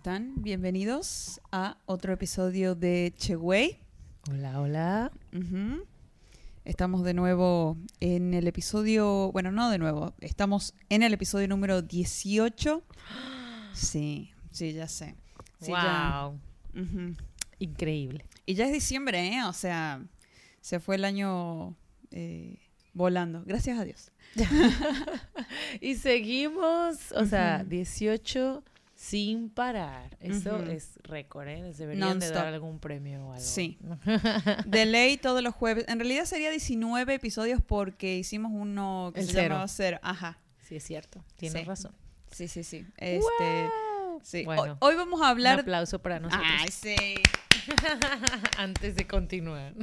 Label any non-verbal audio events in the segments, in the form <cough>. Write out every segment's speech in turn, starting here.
Están? Bienvenidos a otro episodio de Cheway. Hola, hola. Estamos de nuevo en el episodio, bueno, no de nuevo, estamos en el episodio número 18. <gasps> Sí, sí, ya sé. Sí, ya. wow. Ujú. Increíble. Y ya es diciembre, ¿eh? O sea, se fue el año eh, volando. Gracias a Dios. <laughs> y seguimos, o sea, Ujú. 18 sin parar. Eso es récord, ¿eh? Les deberían de dar algún premio o algo. Sí. <laughs> De ley todos los jueves. En realidad sería 19 episodios porque hicimos uno que El se cero. llamaba Cero. Ajá. sí, es cierto. Tienes Sí. razón. Sí, sí, sí. Este, ¡Wow! sí. Bueno, Hoy, hoy vamos a un hablar. aplauso para nosotros. Ay, sí. <laughs> Antes de continuar.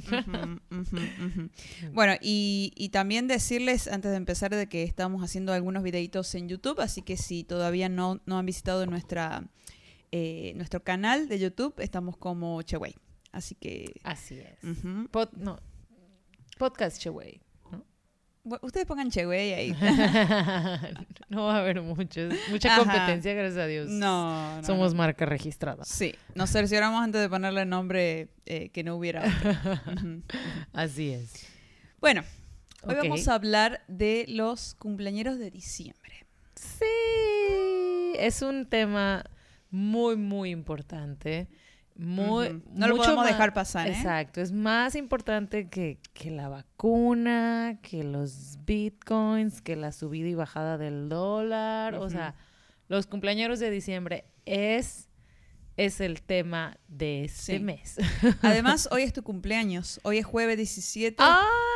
Bueno, y, y también decirles antes de empezar de que estamos haciendo algunos videitos en YouTube, así que si todavía no, no han visitado nuestra eh, nuestro canal de YouTube, estamos como Cheway. Así que Así es. ujú. Pod- no, podcast Cheway. Ustedes pongan Cheway ahí. <laughs> no va a haber muchos, mucha Ajá. competencia, gracias a Dios. No, no, Somos no. marca registrada. Sí, nos cercioramos antes de ponerle nombre eh, que no hubiera. otro. <laughs> Así es. Bueno, hoy vamos a hablar de los cumpleañeros de diciembre. Sí, es un tema muy, muy importante. Muy. No lo podemos dejar pasar, ¿eh? Exacto, es más importante que, que la vacuna, que los bitcoins, que la subida y bajada del dólar. O sea, los cumpleaños de diciembre es, es el tema de este Sí. mes. Además, <laughs> hoy es tu cumpleaños. Hoy es jueves 17. ¡Ay, sí es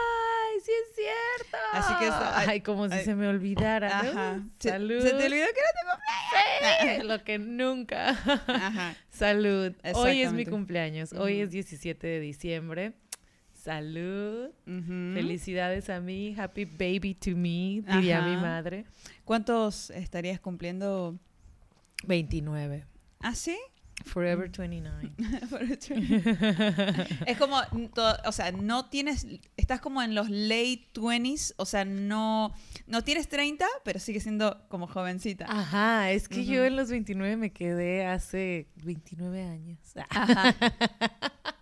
cierto! Así que está- ay, Ay, como si ay. se me olvidara. Ajá. Se, Salud. se te olvidó que Sí, lo que nunca. era tu Ajá. Salud. Hoy es mi cumpleaños. Hoy es 17 de diciembre. Salud. Felicidades a mí. Happy baby to me, diría mi madre. ¿Cuántos estarías cumpliendo? 29. ¿Ah, sí? Forever 29. <laughs> es como, mm, to- o sea, no tienes, estás como en los late 20s, o sea, no, no tienes 30, pero sigue siendo como jovencita. Ajá, es que yo Ujú. en los 29 me quedé hace 29 años. Ajá. <laughs>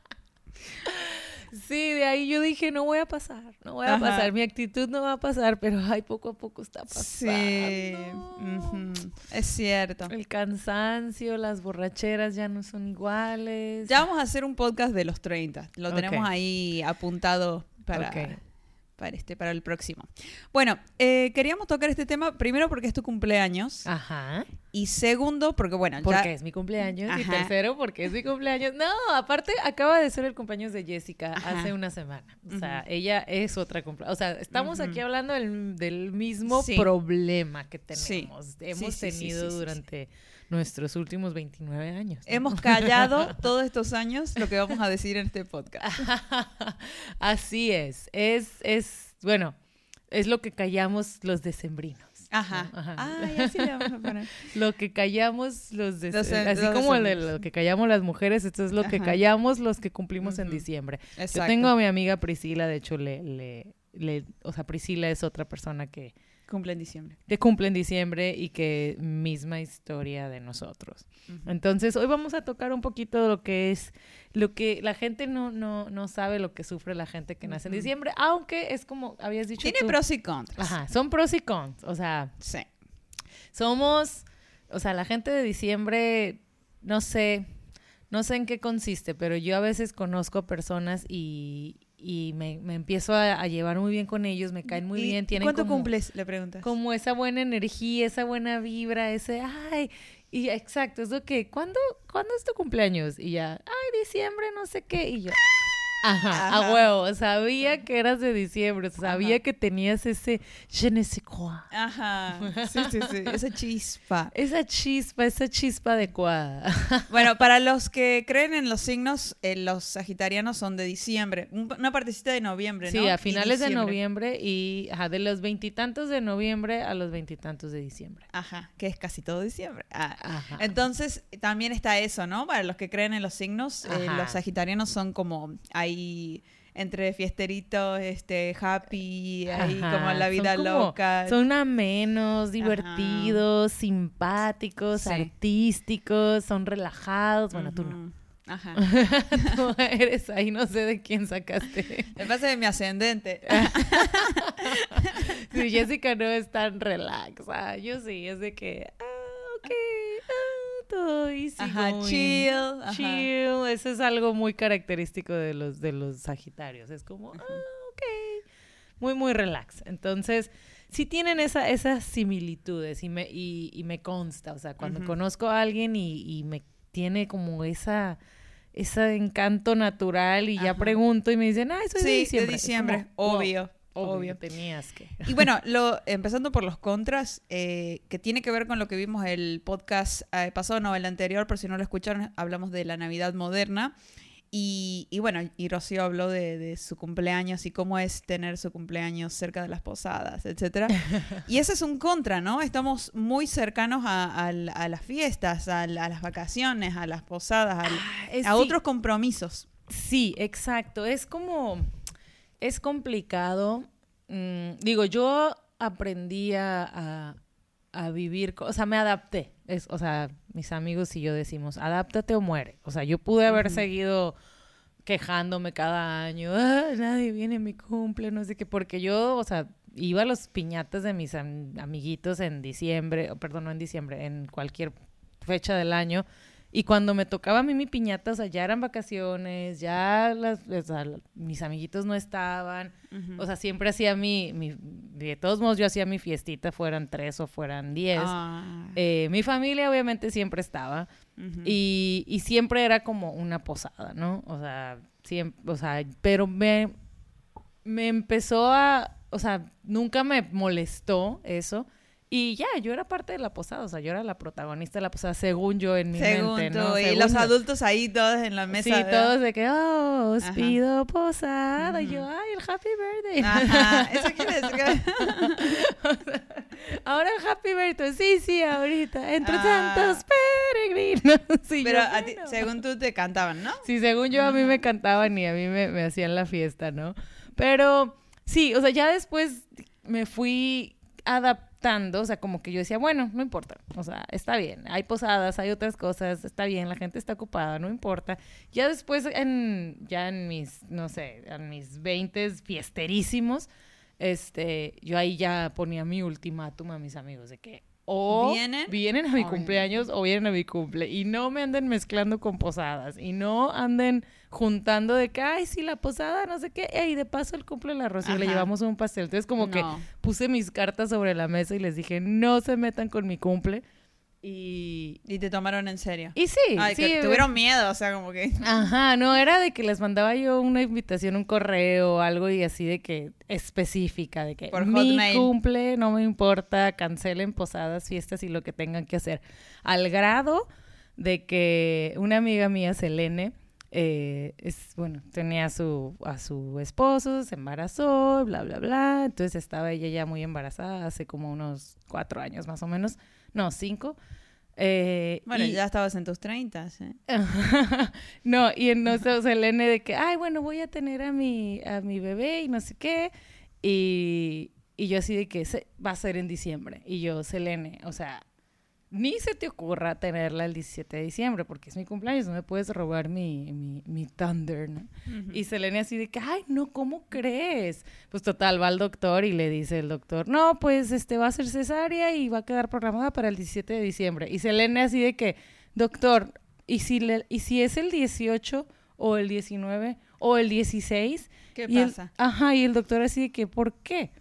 Sí, de ahí yo dije, no voy a pasar, no voy a Ajá. pasar, mi actitud no va a pasar, pero ay, poco a poco está pasando. Sí, es cierto. El cansancio, las borracheras ya no son iguales. Ya vamos a hacer un podcast de los 30. Lo tenemos ahí apuntado para, Ok. Para, este, para el próximo. Bueno, eh, queríamos tocar este tema primero porque es tu cumpleaños Ajá. y segundo porque, bueno, ya... Porque es mi cumpleaños. Y tercero, porque es mi cumpleaños. No, aparte, acaba de ser el cumpleaños de Jessica Ajá. hace una semana. O sea, ella es otra cumpleaños. O sea, estamos aquí hablando del, del mismo Sí. problema que tenemos. Hemos Sí, sí, sí, tenido durante nuestros últimos 29 años. ¿no? Hemos callado todos estos años lo que vamos a decir en este podcast. <laughs> Así es. Es, es, bueno, es lo que callamos los decembrinos. Ajá. Ajá. Ay, así le vamos a poner. <laughs> Lo que callamos los de, Los- así los como el de lo que callamos las mujeres, esto es lo que callamos los que cumplimos en diciembre. Exacto. Yo tengo a mi amiga Priscila, de hecho le, le, le- o sea, Priscila es otra persona que, Cumple en diciembre. que cumple en diciembre y que misma historia de nosotros. Entonces, hoy vamos a tocar un poquito lo que es, lo que la gente no, no, no sabe lo que sufre la gente que nace en diciembre, aunque es como habías dicho Tiene tú. pros y contras. Ajá, son pros y cons, o sea, Sí. somos, o sea, la gente de diciembre, no sé, no sé en qué consiste, pero yo a veces conozco personas y, y me, me empiezo a, a llevar muy bien con ellos, me caen muy ¿Y bien, tienen ¿Cuánto como, cumples? Le preguntas. como esa buena energía, esa buena vibra, ese, ay, y exacto, es lo que, ¿cuándo, ¿cuándo es tu cumpleaños? Y ya, ay, diciembre, no sé qué, y yo, Ajá, a huevo. Sabía que eras de diciembre. Sabía que tenías ese je ne sais quoi. Ajá. <laughs> Sí, sí, sí. Esa chispa. Esa chispa, esa chispa adecuada. <laughs> Bueno, para los que creen en los signos, eh, los sagitarianos son de diciembre. Una partecita de noviembre, ¿no? Sí, a finales de noviembre y ajá, de los veintitantos de noviembre a los veintitantos de diciembre. Ajá, que es casi todo diciembre. Ah, ajá. Entonces, también está eso, ¿no? Para los que creen en los signos, eh, los sagitarianos son como ahí entre fiesteritos, este, happy, ahí como la vida loca. Son amenos, divertidos, simpáticos, artísticos, son relajados. Bueno, tú no. Ajá. <laughs> tú eres ahí, no sé de quién sacaste. Me pasa de mi ascendente. <laughs> sí, Jessica no es tan relax. Yo sí, es de que, ah, ok ajá, chill, chill. Eso es algo muy característico de los, de los Sagitarios. Es como, ah, ok, muy, muy relax. Entonces, sí tienen esa, esas similitudes y me, y, me consta. O sea, cuando conozco a alguien y, me tiene como esa ese encanto natural y ya pregunto y me dicen, ah, soy de diciembre. de diciembre, obvio. Obvio. tenías que. Y bueno, lo, empezando por los contras, eh, que tiene que ver con lo que vimos el podcast eh, pasado, no, el anterior, por si no lo escucharon, hablamos de la Navidad moderna. Y, bueno, y Rocío habló de, su cumpleaños y cómo es tener su cumpleaños cerca de las posadas, etc. Y ese es un contra, ¿no? Estamos muy cercanos a, las fiestas, a, las vacaciones, a las posadas, a, ah, otros compromisos. Sí, exacto. Es como es complicado. Mm, digo, yo aprendí a, vivir, o sea, me adapté. Es, o sea, mis amigos y yo decimos, adáptate o muere. O sea, yo pude haber seguido quejándome cada año, ah, nadie viene a mi cumple, no sé qué, porque yo, o sea, iba a los piñatas de mis amiguitos en diciembre, perdón, no en diciembre, en cualquier fecha del año y cuando me tocaba a mí mi piñata, o sea, ya eran vacaciones, ya las, mis amiguitos no estaban. O sea, siempre hacía mi, mi, De todos modos, yo hacía mi fiestita, fueran tres o fueran diez. Ah. Eh, mi familia, obviamente, siempre estaba. y, y, siempre era como una posada, ¿no? O sea, siempre. O sea, pero me, me empezó a. O sea, nunca me molestó eso y ya, yo era parte de la posada, o sea, yo era la protagonista de la posada, según yo en mi mente, ¿no? y los adultos ahí todos en la mesa. Sí, todos de que, oh, os pido posada. Y yo, ay, el happy birthday. Ajá, <laughs> eso quiere decir que... <laughs> ahora el happy birthday, sí, sí, ahorita. Entre ah. tantos peregrinos. <laughs> Sí, Pero a ti, según tú te cantaban, ¿no? Sí, según yo a mí me cantaban y a mí me, me hacían la fiesta, ¿no? Pero sí, o sea, ya después me fui adaptando o sea, como que yo decía, bueno, no importa, o sea, está bien, hay posadas, hay otras cosas, está bien, la gente está ocupada, no importa. Ya después, en, ya en mis, no sé, en mis veintes fiesterísimos, este, yo ahí ya ponía mi ultimátum a mis amigos de que o ¿Vienen? a mi cumpleaños o vienen a mi cumple. Y no me anden mezclando con posadas. Y no anden juntando de que, ay, sí, la posada, no sé qué. Y de paso el cumple de la Rocío le llevamos un pastel. Entonces como que puse mis cartas sobre la mesa y les dije, no se metan con mi cumple y, y te tomaron en serio. Y sí, Ay, Que tuvieron miedo, o sea, como que. <laughs> Ajá, no, era de que les mandaba yo una invitación, un correo algo y así de que específica, de que Por mi cumple, no me importa, cancelen posadas, fiestas y lo que tengan que hacer. Al grado de que una amiga mía, Selene, eh, es, bueno, tenía a su, a su esposo, se embarazó, bla, bla, bla. Entonces estaba ella ya muy embarazada hace como unos cuatro años más o menos no, cinco. Eh, bueno, ya estabas en tus 30, ¿eh? <laughs> no, y entonces Selene de que, ay, bueno, voy a tener a mi, a mi bebé y no sé qué. Y, y yo así de que se, va a ser en diciembre. Y yo, Selene, o sea, ni se te ocurra tenerla el 17 de diciembre, porque es mi cumpleaños, no me puedes robar mi, mi, mi thunder, ¿no? Y Selene así de que, ay, no, ¿cómo crees? Pues total, va al doctor y le dice el doctor, no, pues este va a ser cesárea y va a quedar programada para el 17 de diciembre. Y Selene así de que, doctor, ¿y si, le, y si es el 18 o el 19 o el 16? ¿Qué pasa? ajá, y el doctor así de que, ¿por qué?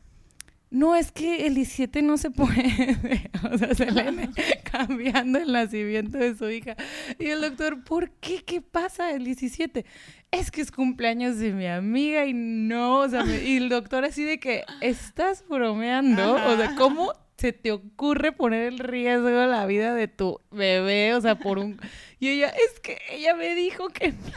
No, es que el 17 no se puede. <laughs> o sea, Selene <laughs> cambiando el nacimiento de su hija. Y el doctor, ¿por qué? ¿Qué pasa el 17? Es que es cumpleaños de mi amiga y no, o sea, me- y el doctor así de que, ¿estás bromeando? O sea, ¿cómo se te ocurre poner en riesgo la vida de tu bebé? O sea, por un... Y ella, es que ella me dijo que no. <laughs>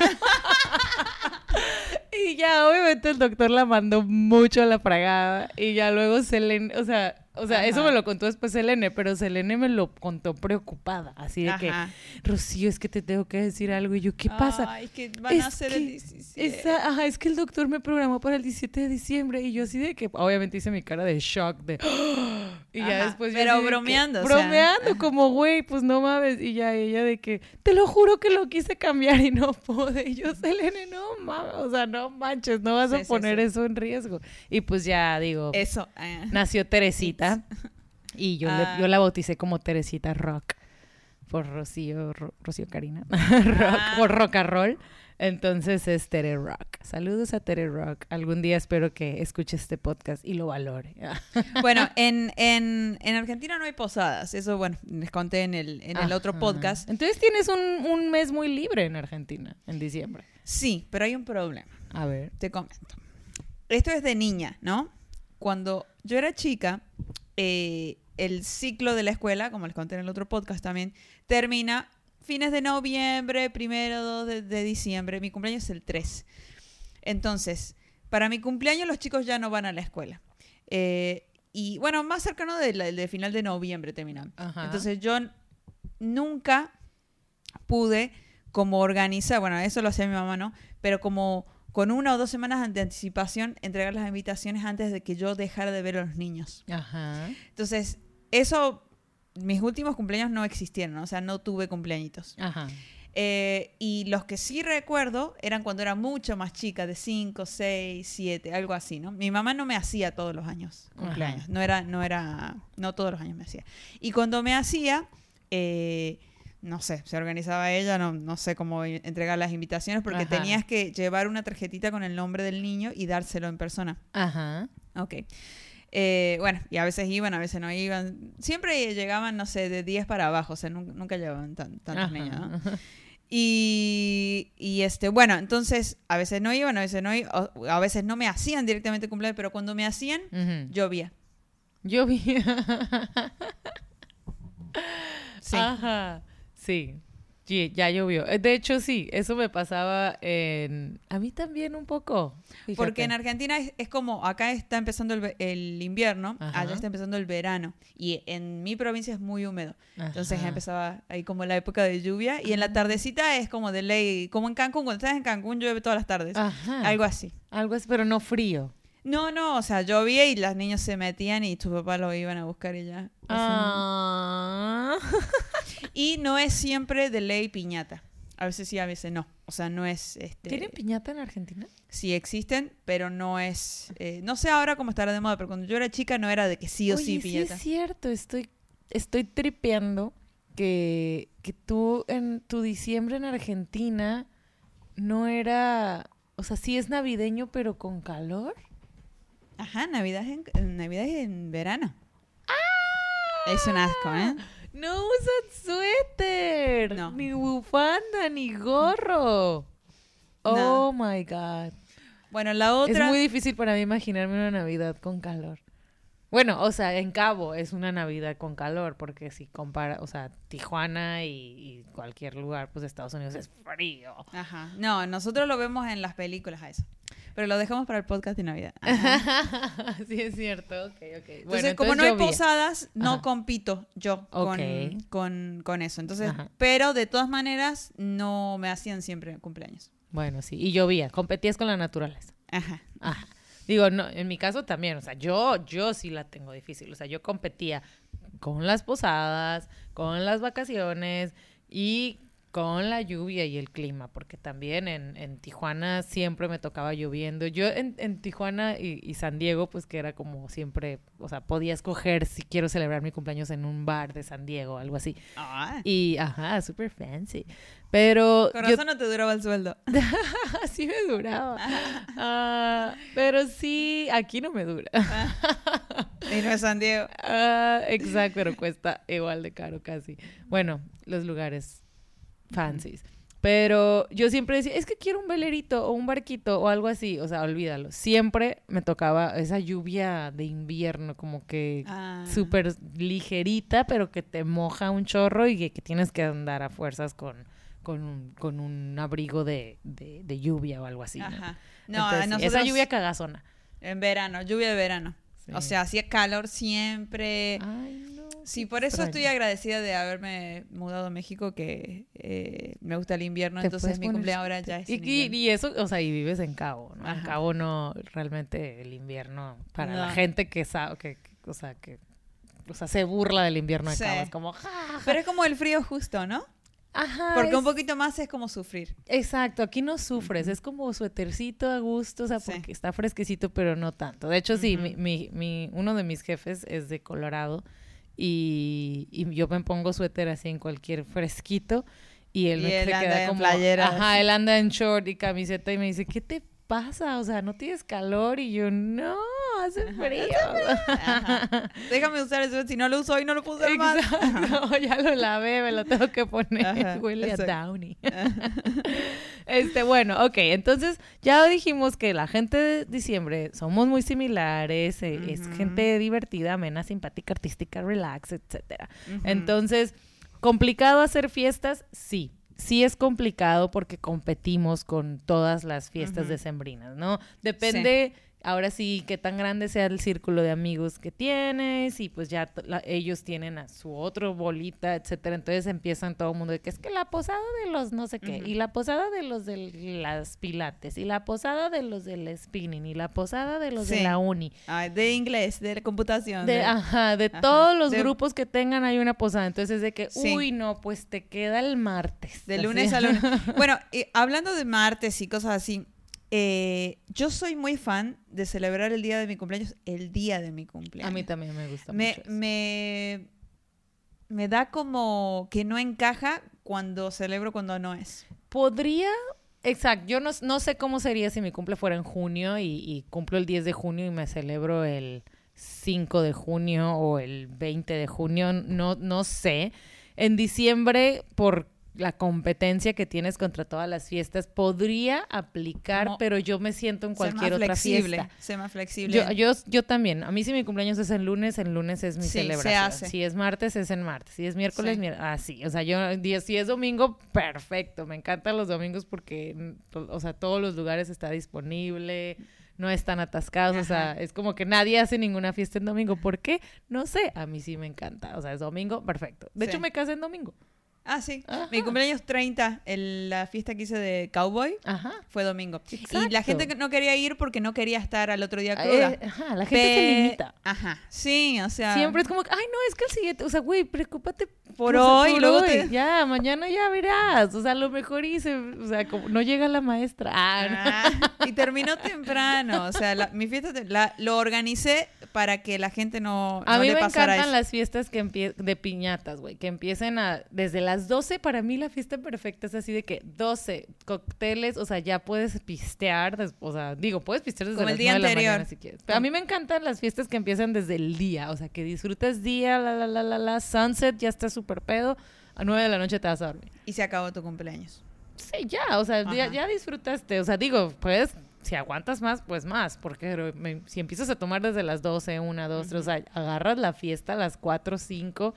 Y ya, obviamente el doctor la mandó mucho a la fragada. Y ya luego Selene, o sea, o sea, eso me lo contó después Selene, pero Selene me lo contó preocupada. Así de Ajá. que, Rocío, es que te tengo que decir algo. Y yo, ¿qué pasa? Ay, que van Es a ser que el 17. Esa- ajá, es que el doctor me programó para el 17 de diciembre. Y yo así de que, obviamente hice mi cara de shock, de... Y ya después... pero de que- bromeando, o sea, bromeando, como, güey, pues no mames. Y ya ella de que, te lo juro que lo quise cambiar y no pude. Y yo, Selene, no mames, o sea, no manches, no vas Sí, a poner sí. eso en riesgo. Y pues ya, digo, Eso. ah. nació Teresita. Y yo, le- Ah. yo la bauticé como Teresita Rock. Por Rocío, Ro- Rocío Karina. <laughs> rock, Ah. por Rock and Roll. Entonces es Tere Rock. Saludos a Tere Rock. Algún día espero que escuche este podcast y lo valore. <laughs> Bueno, en, en, en Argentina no hay posadas. Eso, bueno, les conté en el, en el otro podcast. Entonces tienes un, un mes muy libre en Argentina, en diciembre. Sí, pero hay un problema. A ver. Te comento. Esto es de niña, ¿no? Cuando yo era chica, eh, el ciclo de la escuela, como les conté en el otro podcast también, termina fines de noviembre, primero, 2 de, de diciembre. Mi cumpleaños es el 3. Entonces, para mi cumpleaños los chicos ya no van a la escuela. Eh, y bueno, más cercano del del final de noviembre terminan. Ajá. Entonces yo nunca pude como organizar, bueno, eso lo hacía mi mamá, ¿no? Pero como con una o dos semanas de anticipación entregar las invitaciones antes de que yo dejara de ver a los niños. Ajá. Entonces, eso, mis últimos cumpleaños no existieron, ¿no? o sea, no tuve cumpleañitos. Ajá. Eh, y los que sí recuerdo eran cuando era mucho más chica, de 5, 6, 7, algo así, ¿no? Mi mamá no me hacía todos los años cumpleaños, Ajá. no era, no era, no todos los años me hacía. Y cuando me hacía, eh, no sé, se organizaba ella, no, no sé cómo entregar las invitaciones, porque Ajá. tenías que llevar una tarjetita con el nombre del niño y dárselo en persona. Ajá. Ok. Eh, bueno, y a veces iban, a veces no iban. Siempre llegaban, no sé, de 10 para abajo, o sea, nunca, nunca llevaban tan, tantos Ajá. niños, ¿no? Y, y, este, bueno, entonces a veces no iban, a veces no iban, a veces no me hacían directamente cumpleaños, pero cuando me hacían, Ujú. llovía. Vi. Sí. Ajá. Sí. Ya llovió. Eh, De hecho, sí, eso me pasaba en... A mí también un poco. Porque en Argentina es, es como, acá está empezando el, invierno, Ajá. allá está empezando el verano, y en mi provincia es muy húmedo. Entonces empezaba ahí como la época de lluvia, y en la tardecita es como de ley, como en Cancún, cuando estás en Cancún llueve todas las tardes. Algo así. Algo es, pero no frío. No, no, o sea, llovía y los niños se metían y tu papá lo iban a buscar y ya. Ah. Y no es siempre de ley piñata. A veces sí, a veces no. O sea, no es... Este, ¿Tienen piñata en Argentina? sí existen, pero no es... eh, no sé ahora cómo estará de moda, pero cuando yo era chica no era de que sí o Oye, sí sí piñata. es cierto. Estoy, estoy tripeando que, que tú en tu diciembre en Argentina no era... O sea, sí es navideño, pero con calor. Ajá, Navidad es en, Navidad es en verano. Es un asco, ¿eh? No usan suéter, No. ni bufanda, ni gorro. Oh my God. Bueno, la otra... Es muy difícil para mí imaginarme una Navidad con calor. Bueno, o sea, en Cabo es una Navidad con calor, porque si compara, o sea, Tijuana y, y cualquier lugar, pues Estados Unidos es frío. Ajá. No, nosotros lo vemos en las películas a eso. Pero lo dejamos para el podcast de Navidad. <laughs> Ajá. sí, es cierto. Ok, ok. Entonces, como no hay posadas, no Ajá. compito yo con, con, con eso. Entonces, Ajá. pero de todas maneras, no me hacían siempre cumpleaños. Bueno, sí, y llovía, competías con la naturaleza. Ajá. Ajá. Digo, no, en mi caso también, o sea, yo, yo sí la tengo difícil. O sea, yo competía con las posadas, con las vacaciones y con la lluvia y el clima, porque también en, en Tijuana siempre me tocaba lloviendo. Yo en, en Tijuana y, y San Diego, pues que era como siempre, o sea, podía escoger si quiero celebrar mi cumpleaños en un bar de San Diego, algo así. Ah, Y, ajá, súper fancy. Pero con yo razón no te duraba el sueldo. <laughs> Así me duraba. <laughs> Ah, pero sí, aquí no me dura. Y no es San Diego. Ah, exacto, pero cuesta igual de caro casi. Bueno, los lugares fancies. Pero yo siempre decía, es que quiero un velerito o un barquito o algo así. O sea, olvídalo. Siempre me tocaba esa lluvia de invierno, como que Ah. súper ligerita, pero que te moja un chorro y que, que tienes que andar a fuerzas con, con, un, con un abrigo de, de, de lluvia o algo así. ¿no? Ajá. No, Entonces, sí, nosotros esa lluvia cagazona. en verano, lluvia de verano. Sí. O sea, hacía calor siempre. Ay, no. Sí, por eso estoy agradecida de haberme mudado a México, que eh, me gusta el invierno, entonces mi cumpleaños ahora ya es Y, y- eso, o sea, y vives en Cabo, ¿no? En. Cabo no, realmente el invierno, para la gente que sabe, que, que- o sea, que, o sea, se burla del invierno de Sí. Cabo, es como, "Ja, ja, ja". Pero es como el frío justo, ¿no? Ajá, Porque un poquito más es como sufrir. Exacto, aquí no sufres, es como suétercito a gusto, o sea, Sí. porque está fresquecito, pero no tanto. De hecho, sí, mi, mi, mi- uno de mis jefes es de Colorado y, y yo me pongo suéter así en cualquier fresquito y él Y me él se queda como, playera, ajá, así. él anda en short y camiseta y me dice, ¿qué te pasa? O sea, ¿no tienes calor? Y yo, no, hace frío. Ajá. <laughs> Déjame usar eso, si no lo uso hoy no lo puedo usar más. Exacto, <laughs> ya lo lavé, me lo tengo que poner, Ajá, huele a. Downy. <laughs> Este, bueno, ok, entonces ya dijimos que la gente de diciembre somos muy similares, eh, es gente divertida, amena, simpática, artística, relax, etcétera. Entonces, ¿complicado hacer fiestas? Sí. Sí es complicado porque competimos con todas las fiestas Ujú. decembrinas, ¿no? Depende, ahora sí, qué tan grande sea el círculo de amigos que tienes y pues ya la- ellos tienen a su otro bolita, etcétera. Entonces empiezan todo el mundo de que es que la posada de los no sé qué, y la posada de los de las pilates, y la posada de los del spinning, y la posada de los de la uni. Ay, de inglés, de la computación. De, de- ajá, de Ajá. todos los De- grupos que tengan hay una posada. Entonces es de que, Sí. uy, no, pues te queda el martes. De Así. lunes a lunes. <laughs> Bueno, y hablando de martes y cosas así, eh, yo soy muy fan de celebrar el día de mi cumpleaños el día de mi cumpleaños. A mí también me gusta me, mucho. eso. me, me da como que no encaja cuando celebro cuando no es. Podría, exacto, yo no, no sé cómo sería si mi cumple fuera en junio y, y cumplo el 10 de junio y me celebro el 5 de junio o el 20 de junio, no, no sé. En diciembre, por la competencia que tienes contra todas las fiestas, podría aplicar, Como pero yo me siento en cualquier otra flexible. fiesta. Ser más flexible. Yo, yo, yo también. A mí si mi cumpleaños es el lunes, el lunes es mi Sí, se celebración. hace. Si es martes, es en martes. Si es miércoles, Sí. así. O sea, yo, si es domingo, perfecto. Me encantan los domingos porque, mm, o sea, todos los lugares está disponible, no están atascados. O sea, es como que nadie hace ninguna fiesta en domingo. ¿Por qué? No sé. A mí sí me encanta. O sea, es domingo, perfecto. De Sí. hecho, me casé en domingo. Ah, sí. Ajá. Mi cumpleaños 30, el- la fiesta que hice de Cowboy, Ajá. fue domingo. Y la Exacto. gente que no quería ir porque no quería estar al otro día cruda. Eh, ajá, la gente se Pe- limita. Ajá. Sí, o sea. Siempre es como, ay, no, es que el siguiente, o sea, güey, preocúpate Por hoy, luego te- Ya, mañana ya verás. O sea, a lo mejor hice, o sea, como no llega la maestra. Ah, no. Ah, y terminó temprano. O sea, la- mi fiesta te- la- lo organicé para que la gente no, A no mí le me pasara encantan eso. las fiestas que de piñatas, güey, que empiecen a desde las 12, para mí la fiesta perfecta es así de que 12 cócteles, o sea, ya puedes pistear, des- o sea, digo, puedes pistear desde Como el día 9 de la anterior. mañana si quieres. Pero a mí me encantan las fiestas que empiezan desde el día, o sea, que disfrutas día, la la la la la, sunset, ya está súper pedo, a 9 de la noche te vas a dormir. Y se acabó tu cumpleaños. Sí, ya, o sea, ya, ya disfrutaste. O sea, digo, puedes, si aguantas más, pues más. Porque me- si empiezas a tomar desde las 12, 1, 2, 3, o sea, agarras la fiesta a las 4, 5.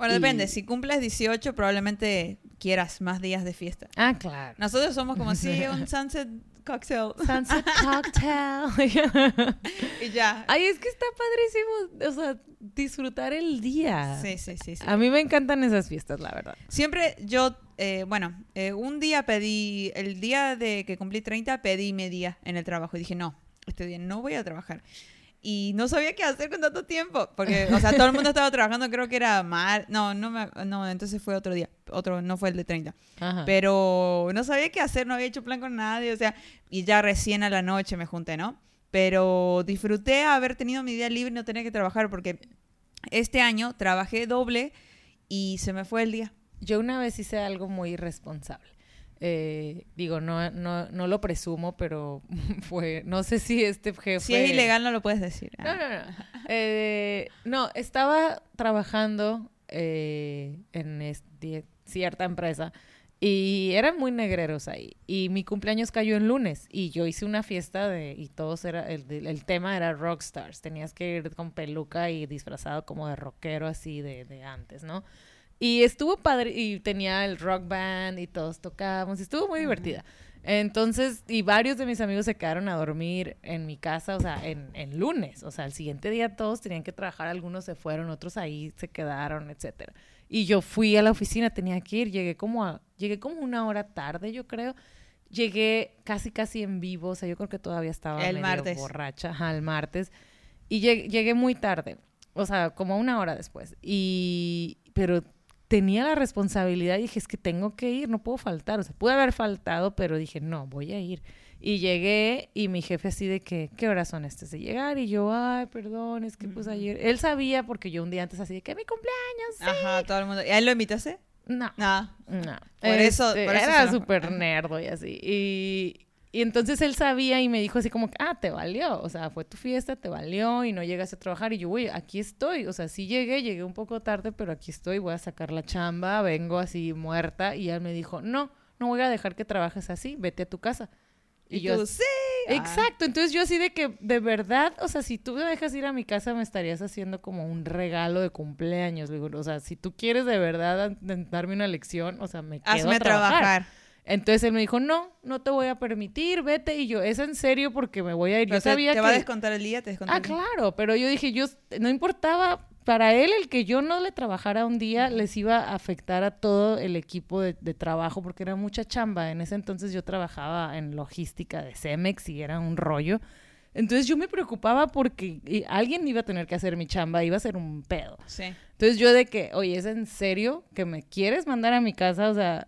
Bueno, Y- depende. Si cumples 18, probablemente quieras más días de fiesta. Ah, claro. Nosotros somos como si <laughs> un sunset cocktail. Sunset <laughs> cocktail. y ya. Ay, es que está padrísimo, o sea, disfrutar el día. Sí, sí, sí. sí. A mí me encantan esas fiestas, la verdad. Siempre yo, eh, bueno, eh, un día pedí, el día de que cumplí 30, pedí mi día en el trabajo. Y dije, no, este día no voy a trabajar. Y no sabía qué hacer con tanto tiempo. Porque, o sea, todo el mundo estaba trabajando, creo que era mar... No, no, me, no, entonces fue otro día. Otro, no fue el de 30. Ajá. Pero no sabía qué hacer, no había hecho plan con nadie, o sea, y ya recién a la noche me junté, ¿no? Pero disfruté haber tenido mi día libre y no tener que trabajar porque este año trabajé doble y se me fue el día. Yo una vez hice algo muy irresponsable. Eh, digo, no, no, no lo presumo, pero <laughs> fue, no sé si este jefe... Si es ilegal no lo puedes decir. No, no, no. <laughs> Eh, no, estaba trabajando eh, en este- cierta empresa y eran muy negreros ahí. Y mi cumpleaños cayó en lunes y yo hice una fiesta de y todos era el, el- el tema era rockstars. Tenías que ir con peluca y disfrazado como de rockero así de, de antes, ¿no? Y estuvo padre y tenía el rock band y todos tocábamos y estuvo muy divertida. Entonces, y varios de mis amigos se quedaron a dormir en mi casa, o sea, en, en lunes. O sea, el siguiente día todos tenían que trabajar, algunos se fueron, otros ahí se quedaron, etcétera. Y yo fui a la oficina, tenía que ir, llegué como a, llegué como una hora tarde, yo creo. Llegué casi casi en vivo, o sea, yo creo que todavía estaba El medio martes. borracha, ajá, el martes. Y llegué, llegué muy tarde, o sea, como una hora después. Y, pero tenía la responsabilidad y dije, es que tengo que ir, no puedo faltar. O sea, pude haber faltado, pero dije, no, voy a ir. Y llegué y mi jefe así de que, ¿qué horas son estas de llegar? Y yo, ay, perdón, es que pues ayer... Él sabía porque yo un día antes así de que mi cumpleaños, sí. Ajá, todo el mundo. ¿Y a él lo invitaste? No, No. no. Por eso- Este, por eso se era súper nerdo y así. Y, y entonces él sabía y me dijo así como, ah, te valió. O sea, fue tu fiesta, te valió y no llegaste a trabajar. Y yo, güey, aquí estoy. O sea, sí llegué, llegué un poco tarde, pero aquí estoy, voy a sacar la chamba, vengo así muerta. Y él me dijo, no, no voy a dejar que trabajes así, vete a tu casa. Y, yo, tú, sí. Ah. Exacto, entonces yo así de que de verdad, o sea, si tú me dejas ir a mi casa me estarías haciendo como un regalo de cumpleaños, o sea, si tú quieres de verdad darme una lección, o sea, me quedo Hazme a trabajar. trabajar. Entonces él me dijo, no, no te voy a permitir, vete, y yo, es en serio porque me voy a ir. Pero yo sabía te que... va a descontar el día, te desconta Ah, el día. claro, pero yo dije, yo no importaba, para él el que yo no le trabajara un día les iba a afectar a todo el equipo de, de trabajo porque era mucha chamba. En ese entonces yo trabajaba en logística de Cemex y era un rollo. Entonces yo me preocupaba porque alguien iba a tener que hacer mi chamba, iba a ser un pedo. Sí. Entonces yo de que, oye, ¿es en serio que me quieres mandar a mi casa? O sea,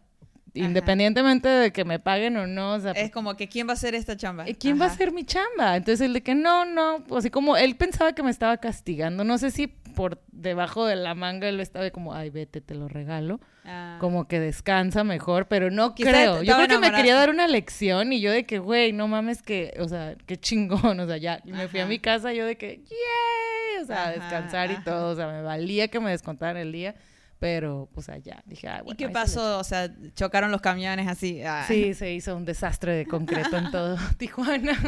independientemente de que me paguen o no, o sea, Es como que ¿quién va a hacer esta chamba? ¿quién va a Ajá. hacer mi chamba? Entonces el de que no, no, así como él pensaba que me estaba castigando, no sé si por debajo de la manga él estaba como, ay, vete, te lo regalo, Ah. como que descansa mejor, pero no Quizá creo. Yo creo que me quería dar una lección y yo de que, güey, no mames que, o sea, qué chingón, <laughs> o sea, ya, y me fui a Ajá. mi casa yo de que, yay, o sea, Ajá, descansar y ajá. todo, o sea, me valía que me descontaran el día, pero, o sea, ya, dije, bueno. ¿Y qué pasó? O sea, chocaron los camiones así. ah. Sí, se hizo un desastre de concreto en todo <laughs> Tijuana.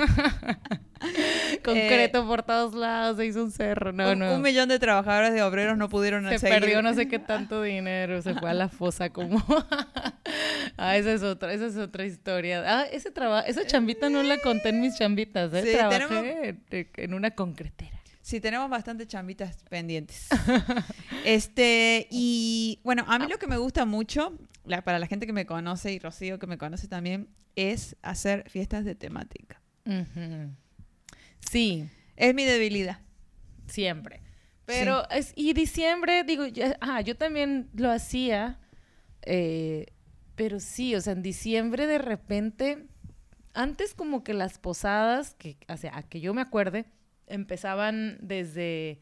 concreto por todos lados, se hizo un cerro. No, un, no. un millón de trabajadores de obreros no pudieron se seguir. perdió no sé qué <laughs> tanto dinero, se fue a la fosa como. <laughs> ah, esa es otra, esa es otra historia. Ah, ese trabajo, esa chambita no la conté en mis chambitas, ¿eh? Sí, Trabajé en una concretera. Sí, tenemos bastante chambitas pendientes. <laughs> este, y bueno, a mí lo que me gusta mucho, la- para la gente que me conoce y Rocío que me conoce también, es hacer fiestas de temática. Sí. Es mi debilidad. Siempre. Pero, es, y diciembre, digo, ya- ah, yo también lo hacía, eh, pero sí, o sea, en diciembre de repente, antes como que las posadas, que, o sea, a que yo me acuerde, empezaban desde,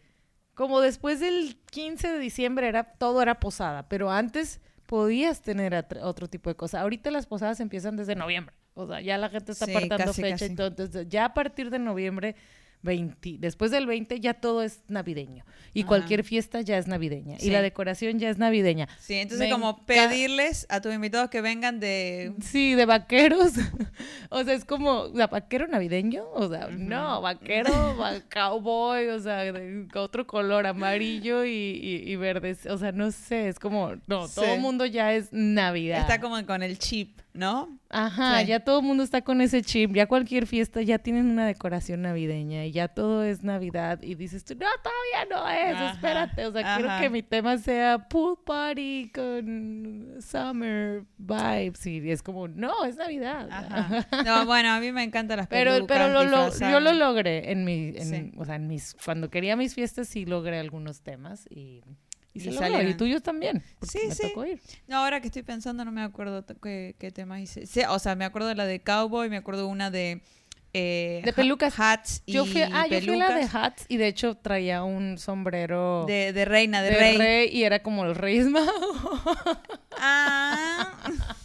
como después del 15 de diciembre, era, todo era posada, pero antes podías tener otro tipo de cosas. Ahorita las posadas empiezan desde noviembre, o sea, ya la gente está Sí, apartando casi, fecha casi. entonces ya a partir de noviembre 20, después del 20 ya todo es navideño y Ajá. cualquier fiesta ya es navideña Sí. y la decoración ya es navideña. Sí, entonces Me como pedirles a tus invitados que vengan de... Sí, de vaqueros. <laughs> o sea, es como, o sea, vaquero navideño, o sea, no, vaquero, va- cowboy, o sea, de otro color, amarillo y, y, y verde. O sea, no sé, es como, no, todo Sí. el mundo ya es Navidad. Está como con el chip, ¿no? Ajá, Sí. ya todo el mundo está con ese chip, ya cualquier fiesta ya tienen una decoración navideña y ya todo es Navidad y dices tú, no, todavía no es, Ajá, espérate, o sea, quiero que mi tema sea pool party con summer vibes y es como, no, es Navidad. Ajá. No, bueno, a mí me encantan las Pero, pelucas, pero lo, lo- yo lo logré en mi, en- Sí. o sea, en mis, cuando quería mis fiestas sí logré algunos temas y, y, Y se y tuyos también, Sí, me sí. tocó ir. No, ahora que estoy pensando no me acuerdo qué, qué tema hice. Sí, o sea, me acuerdo de la de Cowboy, me acuerdo una de... eh, De pelucas. Hats y Yo fui, ah, yo fui la de pelucas. hats y de hecho traía un sombrero de, de reina, de, de rey. rey. y era como el rey. Ah. <laughs>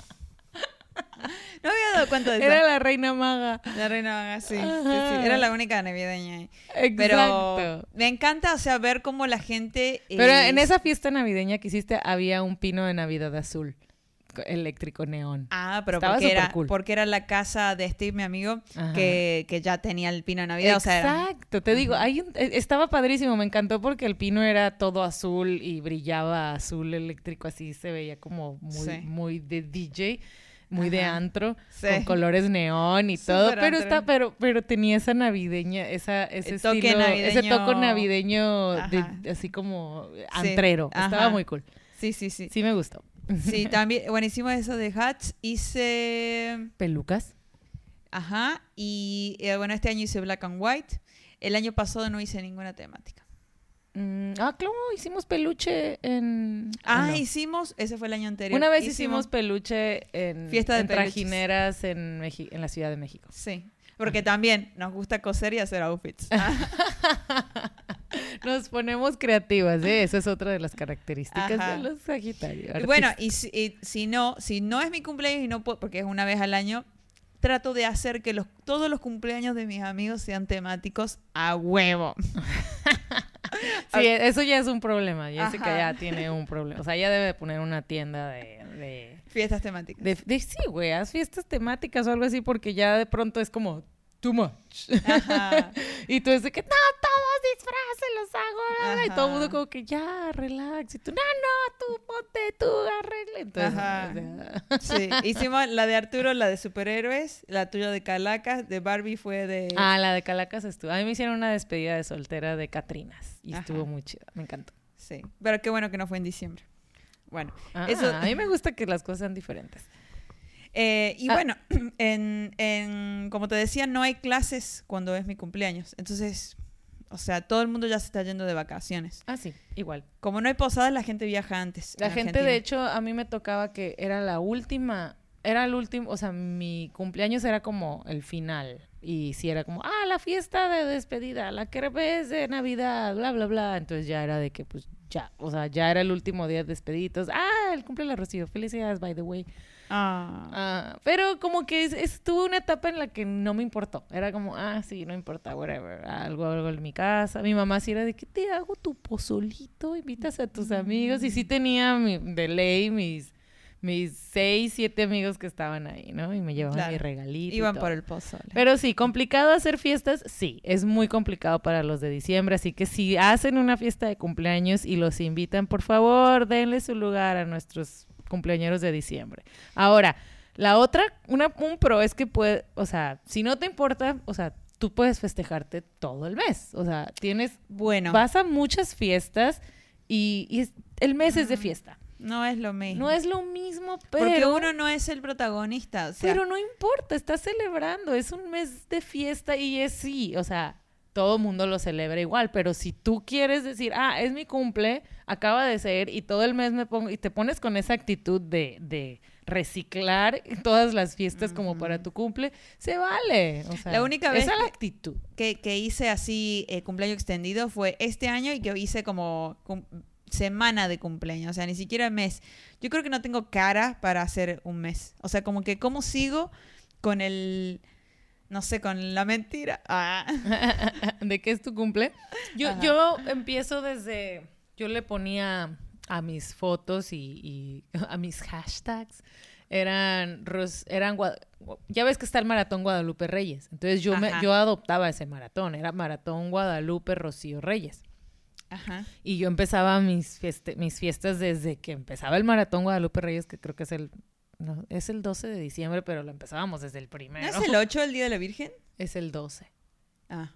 No había dado cuenta de eso. Era la reina maga. La reina maga, sí, sí, sí. Ajá. Era la única navideña ahí. Exacto. Pero me encanta, o sea, ver cómo la gente... Pero eh, en esa fiesta navideña que hiciste había un pino de Navidad azul, co- eléctrico neón. Ah, pero Estaba porque era, cool. porque era la casa de Steve, mi amigo, que, que ya tenía el pino de Navidad. O sea, era- Exacto, te digo, hay un- eh, estaba padrísimo, me encantó porque el pino era todo azul y brillaba azul eléctrico, así se veía como muy, Sí. muy de DJ, muy de antro, Sí. con colores neón y todo, pero antro. está, pero, pero tenía esa navideña, esa, ese El toque estilo, ese navideño. toque navideño de- Ajá. así como Sí, antrero, estaba muy cool. sí, sí, sí. Sí me gustó. Sí, <laughs> también, bueno, hicimos eso de hats. Hice, Pelucas. ajá, y eh, bueno, este año hice black and white. El año pasado no hice ninguna temática. Mm, ah, claro, hicimos peluche en... Ah, hicimos, ese fue el año anterior. Una vez hicimos, peluche en, Fiesta de en trajineras en, Meji- en la Ciudad de México. Sí, porque también nos gusta coser y hacer outfits. <laughs> Nos ponemos creativas, ¿eh? Esa es otra de las características Ajá. de los Sagitarios. Bueno, y si, y si no, si no es mi cumpleaños y no puedo, porque es una vez al año, trato de hacer que los, todos los cumpleaños de mis amigos sean temáticos a huevo. <laughs> Sí, eso ya es un problema. Jessica Ajá. ya tiene un problema. O sea, ella debe de poner una tienda de... de, Fiestas temáticas. de- de- sí, güey, haz fiestas temáticas o algo así porque ya de pronto es como too much. Ajá. <laughs> y tú es de que, no, todos disfraces los hago. Y todo el mundo Ajá. como que, ya, relax. Y tú, no, no, tú ponte, tú arregle. Entonces, Ajá. o sea, Sí, hicimos la de Arturo, la de superhéroes, la tuya de Calacas, de Barbie fue de... Ah, la de Calacas estuvo. A mí me hicieron una despedida de soltera de Catrinas y Ajá. estuvo muy chida. Me encantó. Sí, pero qué bueno que no fue en diciembre. Bueno, Ah, Eso- A mí me gusta que las cosas sean diferentes. Eh, y Ah. bueno, <clears throat> en, en- como te decía, no hay clases cuando es mi cumpleaños. Entonces, o sea, todo el mundo ya se está yendo de vacaciones. Ah, sí, igual. Como no hay posadas, la gente viaja antes. La en gente, Argentina. de hecho, a mí me tocaba que era la última, era el último, o sea, mi cumpleaños era como el final. Y sí era como, ah, la fiesta de despedida, la que de Navidad, bla, bla, bla. Entonces ya era de que, pues, ya, o sea, ya era el último día de despedidos. Ah, el cumple la Rocío. Felicidades, by the way. Ah, Ah, pero como que es- estuvo una etapa en la que no me importó. Era como, ah, sí, no importa, whatever. Algo, algo en mi casa. Mi mamá sí era de que te hago tu pozolito, invitas a tus amigos. Y sí tenía mi- de ley mis, mis seis, siete amigos que estaban ahí, ¿no? Y me llevaban Claro. mi regalito. y iban todo. por el pozole. Pero sí, complicado hacer fiestas, sí, es muy complicado para los de diciembre, así que si hacen una fiesta de cumpleaños y los invitan, por favor, denle su lugar a nuestros cumpleaños de diciembre. Ahora, la otra, una, un pro es que puede, o sea, si no te importa, o sea, tú puedes festejarte todo el mes, o sea, tienes, bueno, vas a muchas fiestas y, y es- el mes es de fiesta. no es lo mismo. No es lo mismo, pero... Porque uno no es el protagonista. o sea, Pero no importa, estás celebrando, es un mes de fiesta y es sí, o sea, todo mundo lo celebra igual, pero si tú quieres decir, ah, es mi cumple, acaba de ser y todo el mes me pongo, y te pones con esa actitud de, de reciclar todas las fiestas como para tu cumple, se vale. O sea, La única vez Esa es la que- actitud. que, que hice así eh, cumpleaños extendido fue este año y que hice como semana de cumpleaños, o sea, ni siquiera mes. Yo creo que no tengo cara para hacer un mes. O sea, como que cómo sigo con el, no sé, con la mentira. Ah. <laughs> ¿De qué es tu cumple? Yo, Ajá. yo empiezo desde, yo le ponía a mis fotos y, y <laughs> a mis hashtags, eran, eran, ya ves que está el maratón Guadalupe Reyes, entonces yo, me, yo adoptaba ese maratón, era maratón Guadalupe Rocío Reyes. Ajá. Y yo empezaba mis, mis fiestas desde que empezaba el maratón Guadalupe Reyes, que creo que es el, no, es el 12 de diciembre, pero lo empezábamos desde el ¿No primero. es el 8 el Día de la Virgen? <laughs> Es el 12. Ah.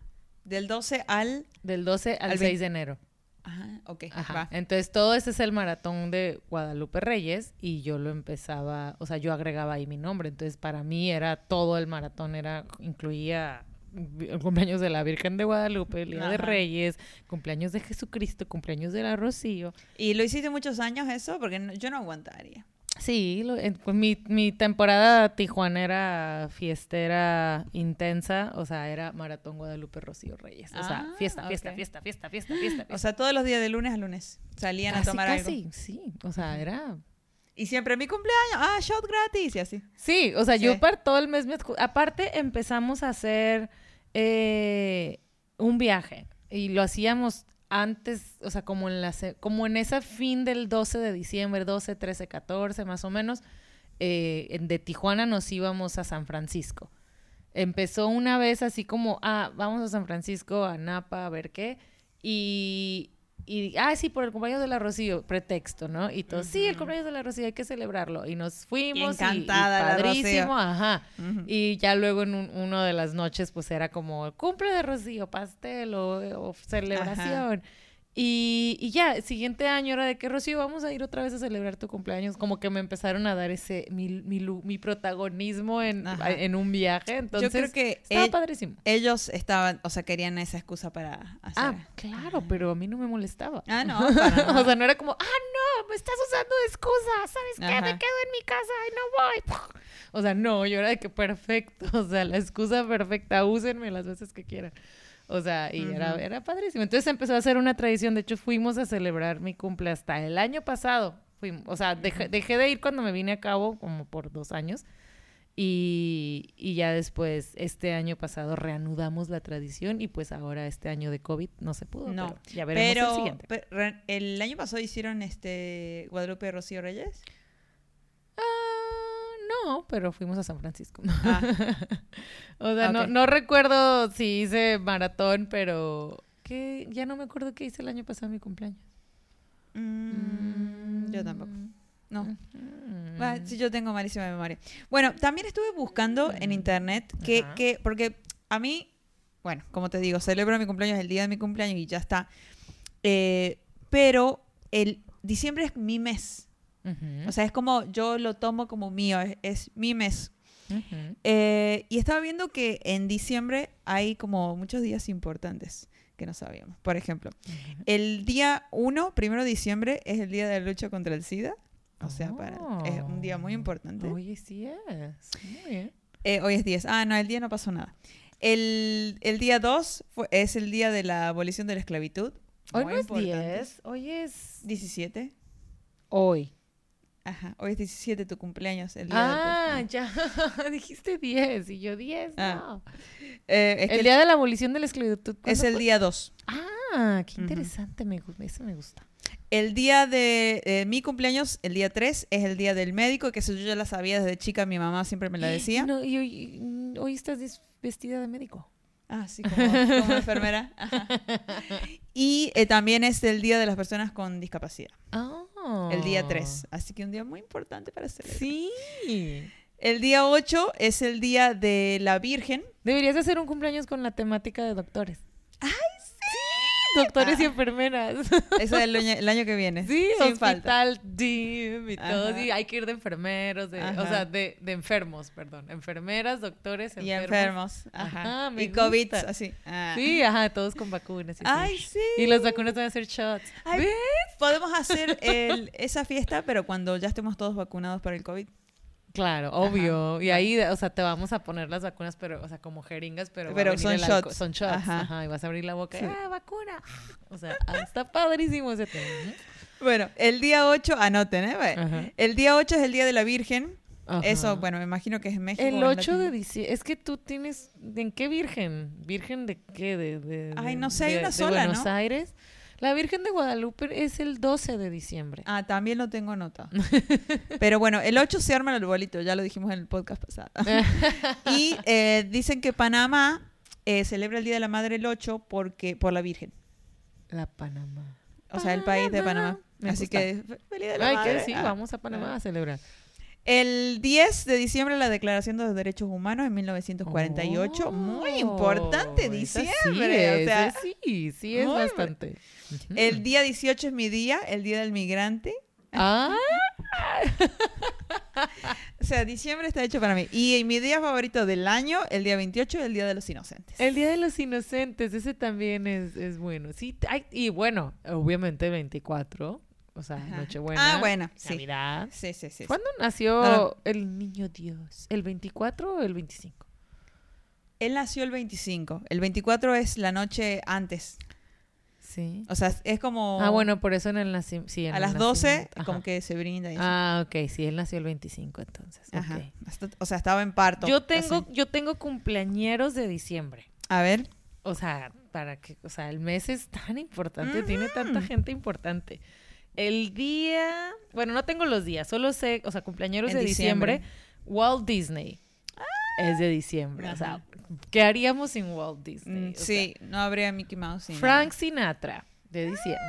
Del 12 al... Del 12 al, Al 6 vein- de enero. Ajá, ok, Ajá. va. Entonces todo ese es el maratón de Guadalupe Reyes y yo lo empezaba, o sea, yo agregaba ahí mi nombre. Entonces para mí era todo el maratón, era incluía el cumpleaños de la Virgen de Guadalupe, el Día de. Reyes, cumpleaños de Jesucristo, cumpleaños de la Rocío. ¿Y lo hiciste muchos años eso? Porque no- yo no aguantaría. Sí, lo- pues mi, mi temporada tijuanera fiestera intensa, o sea, era maratón Guadalupe Rocío Reyes. O sea, Ah, fiesta, fiesta, fiesta, fiesta, fiesta, fiesta, fiesta. O sea, todos los días de lunes a lunes salían a tomar casi, algo. sí. O sea, era Y siempre mi cumpleaños, ah, shot gratis y así. Sí, o sea, Sí. yo para todo el mes, me aparte empezamos a hacer eh, un viaje y lo hacíamos antes, o sea, como en, la, como en ese fin del 12 de diciembre, 12, 13, 14 más o menos, eh, de Tijuana nos íbamos a San Francisco. Empezó una vez así como, ah, vamos a San Francisco, a Napa, a ver qué. Y, y ah, sí, por el cumpleaños de la Rocío, pretexto, ¿no? Y todos, sí, el cumpleaños de la Rocío, hay que celebrarlo. Y nos fuimos. y- encantada padrísimo, ajá. Y ya luego en un- una de las noches, pues era como cumple de Rocío, pastel o, o celebración. Y, y ya, el siguiente año era de que Rocío, vamos a ir otra vez a celebrar tu cumpleaños. Como que me empezaron a dar ese, mi, mi, protagonismo en, en un viaje. Entonces, Yo creo que estaba e- padrísimo. ellos estaban, o sea, querían esa excusa para hacer. Ah, claro, pero a mí no me molestaba. Ah, no, <laughs> o sea, no era como, ah, no, me estás usando de excusa, ¿sabes qué? Ajá. Me quedo en mi casa y no voy. <laughs> O sea, no, yo era de que perfecto, <laughs> o sea, la excusa perfecta, úsenme las veces que quieran. O sea, y era, era padrísimo. Entonces empezó a hacer una tradición, de hecho fuimos a celebrar mi cumple hasta el año pasado. Fuimos, o sea, dejé, dejé de ir cuando me vine a cabo, como por dos años. Y, y ya después, este año pasado, reanudamos la tradición y pues ahora este año de COVID no se pudo. No, pero ya veremos el Pero, siguiente. pe- re- el año pasado hicieron este Guadalupe Rocío Reyes. Ah, no, pero fuimos a San Francisco. Ah, <laughs> o sea, no, no recuerdo si hice maratón, pero que ya no me acuerdo qué hice el año pasado en mi cumpleaños. mm, yo tampoco. No. Mm. Va, sí, yo tengo malísima memoria. Bueno, también estuve buscando en internet que, que, porque a mí, bueno, como te digo, celebro mi cumpleaños el día de mi cumpleaños y ya está. Eh, pero el diciembre es mi mes. Ujú, O sea, es como yo lo tomo como mío, es, es mi mes. ujú. Eh, y estaba viendo que en diciembre hay como muchos días importantes que no sabíamos. Por ejemplo, el día 1, primero de diciembre, es el día de la lucha contra el SIDA. O sea, para, es un día muy importante. Oye, sí es. Muy bien. Eh, hoy es 10. Ah, no, el día no pasó nada. El, el día 2 fue- es el día de la abolición de la esclavitud. Hoy Muy no es importante. 10, hoy es... 17. Hoy. Ajá, hoy es 17 tu cumpleaños. El día Ah, ya. <laughs> Dijiste 10 y yo 10. Ah, no. Eh, es que El día de la abolición de la esclavitud. es ¿cuándo el fue? día 2. Ah, qué interesante. Me, gu- eso me gusta. El día de eh, mi cumpleaños, el día 3, es el día del médico, que eso yo ya la sabía desde chica, mi mamá siempre me la <gasps> decía. No, y hoy, mm, hoy estás vestida de médico. Ah, sí, como, como enfermera. Ajá. <laughs> Y eh, también es el día de las personas con discapacidad, Ah. El día 3. Así que un día muy importante para celebrar. Sí. El día 8 es el día de la Virgen. Deberías de hacer un cumpleaños con la temática de doctores. ¡Ay, <laughs> Doctores y Ah. enfermeras. Ese es el año, el año que viene. Sí, sin falta. hospital, DIM y todo. Sí, hay que ir de enfermeros, de, o sea, de, de enfermos, perdón. Enfermeras, doctores, Y enfermos. enfermos. Ajá. Ajá, y COVID, gusta. así. Ah. Sí, ajá, todos con vacunas. y. Ay, sí. Y las vacunas van a ser shots. Ay, ¿Ves? Podemos hacer el- esa fiesta, pero cuando ya estemos todos vacunados para el COVID. Claro, obvio. Y ahí, o sea, te vamos a poner las vacunas, pero, o sea, como jeringas, pero, Pero son shots. Son shots. Ajá. Ajá. Y vas a abrir la boca. Sí. ¡Ah, vacuna! O sea, ah, está padrísimo ese tema. Bueno, el día 8, anoten, ¿eh? Ajá. El día 8 es el día de la Virgen. Ajá. Eso, bueno, me imagino que es en México. El o en 8 de diciembre. Es que tú tienes. ¿En qué virgen? ¿Virgen de qué? De, de- Ay, no sé, hay una de sola, Buenos ¿no? Aires. La Virgen de Guadalupe es el 12 de diciembre. Ah, también lo tengo anotado. <laughs> Pero bueno, el 8 se arma el bolito, ya lo dijimos en el podcast pasado. <laughs> y eh, dicen que Panamá eh, celebra el Día de la Madre el 8 porque, por la Virgen. La Panamá. O sea, el país de Panamá. Me Así gusta. que, feliz de la Ay, madre. que sí, vamos a Panamá a celebrar. El 10 de diciembre, la Declaración de los Derechos Humanos en 1948. Muy importante, Oh, diciembre. Sí, o sea, sí, sí es muy bastante. El día 18 es mi día, el Día del Migrante. Ah, <laughs> O sea, diciembre está hecho para mí. Y mi día favorito del año, el día 28, el Día de los Inocentes. el Día de los Inocentes, ese también es, es bueno. Sí, hay- y bueno, obviamente 24, o sea, Ajá. Nochebuena. Ah, bueno, sí. Navidad. Sí, sí, sí. ¿Cuándo nació No, el niño Dios? ¿El 24 o el 25? Él nació el 25. El 24 es la noche antes. Sí. O sea, es- como... Ah, bueno, por eso en el nacimiento. Sí, A las 12 nacimiento. como que se brinda. y. Ah, ok, sí, él nació el 25 entonces. Ajá. o sea, estaba en parto. Yo tengo, así. yo tengo cumpleañeros de diciembre. A ver. O sea, para que, o sea, el mes es tan importante, tiene tanta gente importante. El día, bueno, no tengo los días, solo sé, o sea, cumpleañeros En de diciembre, diciembre. Walt Disney es de diciembre. O sea. ¿qué haríamos sin Walt Disney? Mm, sea, sí, no habría Mickey Mouse. sin Frank Sinatra, de diciembre.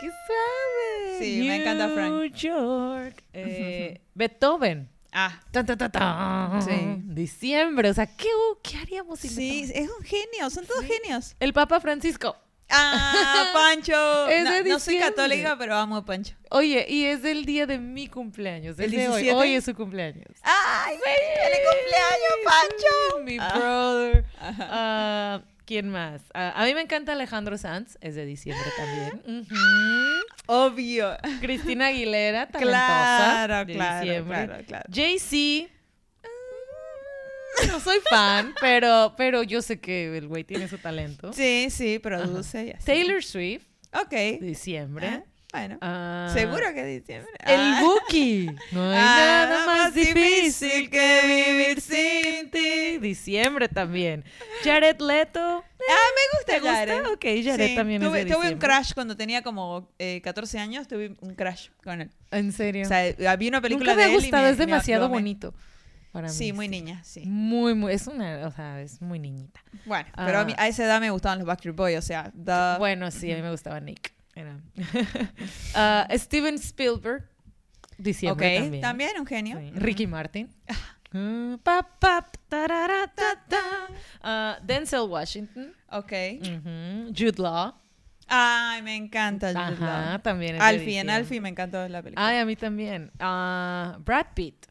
¡Qué suave! Sí, me encanta Frank. New York. Eh, Beethoven. Ah, Tan, tan, tan, tan. Sí. Diciembre. O sea, ¿qué, qué haríamos sin sí, Beethoven? es un genio, son todos genios. El Papa Francisco. Ah, <laughs> Pancho. Es no, de no soy católica, pero amo a Pancho. Oye, y es del día de mi cumpleaños. ¿El de hoy. 17? Hoy es su cumpleaños. ¡Ay! ¡Feliz cumpleaños, Pancho! Mi Ah. brother. Ajá. Ah, ¿Quién más? Ah, a mí me encanta Alejandro Sanz. Es de diciembre también. <laughs> Obvio. Cristina Aguilera, talentosa. Claro, de claro, diciembre. claro, claro. Jay-Z. Ah, No soy fan, <laughs> pero, pero yo sé que el güey tiene su talento. Sí, sí, produce y así. Taylor Swift, Ok. diciembre. Ah, Bueno. Ah, Seguro que diciembre. El Ah. Buki. No hay Ah, nada más difícil que vivir sin ti. Diciembre también. Jared Leto. Ah, me gusta ¿Te gusta? Jared. Ok, Jared Sí, también tuve, es de tuve un crash cuando tenía como eh, 14 años, tuve un crash con él. En serio. O sea, había una película Nunca me de ha él y gustado, me- es me- demasiado bonito. Para mí, Sí, muy niña, sí. Muy, muy, es una, o sea, es muy niñita. Bueno, pero a, mí- Ah. a esa edad me gustaban los Backstreet Boys, o sea, da- Bueno, sí, a mí me gustaba Nick. Era. <laughs> Ah, Steven Spielberg, diciembre también. también. un genio. Sí. Ricky Martin. Ah, <laughs> pa, pa, tarara, ta, ta. Ah, Denzel Washington. Ok. Jude Law. Ay, me encanta Jude Ajá, Law. también Alfie, en. Alfie me encantó la película. Ay, a mí también. Brad Pitt.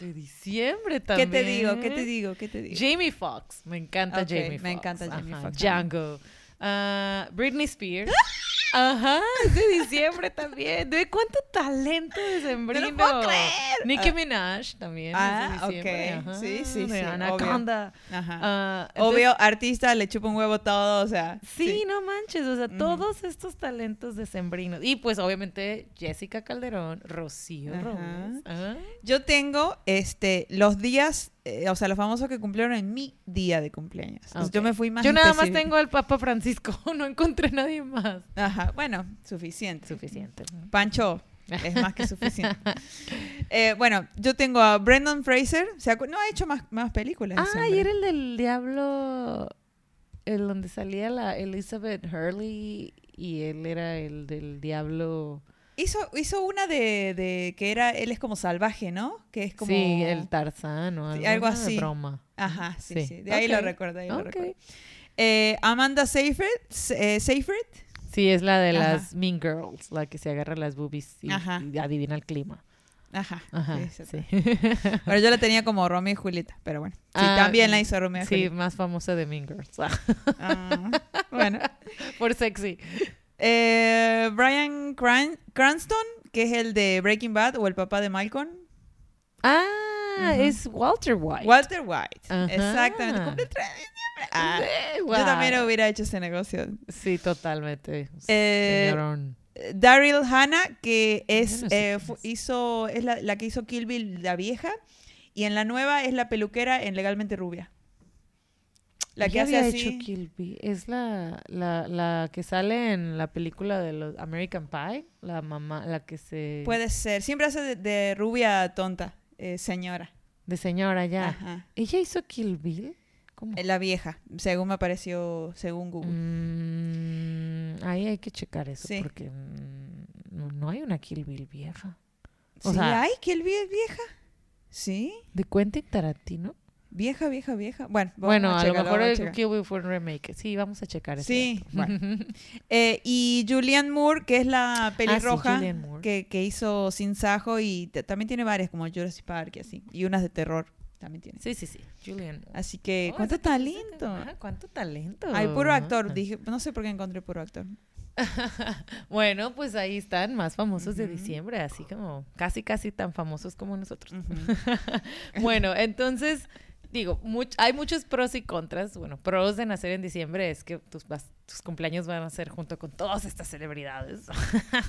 De diciembre ¿Qué también. te digo? ¿Qué te digo? ¿Qué te digo? Jamie Foxx. Me encanta Jamie me Foxx. encanta Jamie. Foxx Django. Ah, Britney Spears. <laughs> Ajá, es de diciembre también. ¿De cuánto talento decembrino? puedo creer. Nicki Ah. Minaj también. Ah, es de diciembre. ok. Ajá, Sí, sí, de sí, obvio. Anaconda. Ajá. Ah, entonces- Obvio, artista, le chupa un huevo todo, o sea. Sí, no manches, o sea, todos estos talentos decembrinos. Y pues obviamente Jessica Calderón, Rocío. Robles. Ah, Yo tengo este los días, eh, o sea, los famosos que cumplieron en mi día de cumpleaños. Entonces, Yo me fui más Yo nada más tengo al Papa Francisco, <laughs> no encontré nadie más. Ajá, bueno, suficiente. Suficiente. Pancho, es más que suficiente. <laughs> Eh, bueno, yo tengo a Brendan Fraser. ¿se acu- no ha hecho más, más películas. Ah, y era el del diablo, el donde salía la Elizabeth Hurley y él era el del diablo. Hizo, hizo una de, de que era, él es como salvaje, ¿no? Que es como... Sí, el Tarzán o Sí, algo, así. broma. Ajá, sí, Sí. sí. De ahí lo recuerdo, ahí lo recuerdo. Eh, Amanda Seyfried, eh, Seyfried. Sí, es la de Ajá. las Mean Girls, la que se agarra las boobies y, adivina el clima. Ajá. Ajá, sí, sí. Pero yo la tenía como Romeo y Julieta, pero bueno. Sí, Ah, también la hizo Romeo y Sí, más famosa de Mean Girls. Ah, bueno. <laughs> Por sexy. Eh, Brian Cran- Cranston, que es el de Breaking Bad o el papá de Malcolm. Ah, es Walter White. Walter White. Ajá. Exactamente. Cumple el 3 de diciembre. Ah, yo también hubiera hecho ese negocio. Sí, totalmente. Eh, Señorón. Daryl Hannah, que es, Yo no sé eh, es. hizo, es la, la que hizo Kill Bill, la vieja. Y en la nueva es la peluquera en Legalmente Rubia. La que Ella hace había así. hecho Kill Bill. Es la, la, la que sale en la película de los American Pie. La mamá, la que se... Puede ser. Siempre hace de, de rubia tonta, eh, señora. De señora ya. Ajá. ¿Ella hizo Kill Bill? ¿Cómo? Eh, La vieja, según me apareció, según Google. Mm, ahí hay que checar eso Sí. porque mm, no, hay una Kill Bill vieja. o sí, sea- ay, Kill Bill vieja. Sí, ¿De Quentin Tarantino? Vieja, vieja, vieja. Bueno, vamos bueno, a, lo mejor el Bill fue un remake. Sí, vamos a checar eso. Sí, bueno. <laughs> Eh, y Julianne Moore, que es la pelirroja, Ah, Julianne Moore. que, que hizo Sin Sajo y también tiene varias como Jurassic Park y así. Y unas de terror también tiene. Sí, sí, sí. Julian. Moore. Así que, Oh, ¿cuánto talento? ¿Cuánto talento? Hay puro actor. Ajá. Dije, no sé por qué encontré puro actor. <laughs> Bueno, pues ahí están, más famosos de diciembre, así como casi, casi tan famosos como nosotros. <laughs> Bueno, entonces digo, hay muchos pros y contras. Bueno, pros de nacer en diciembre es que tus, tus cumpleaños van a ser junto con todas estas celebridades.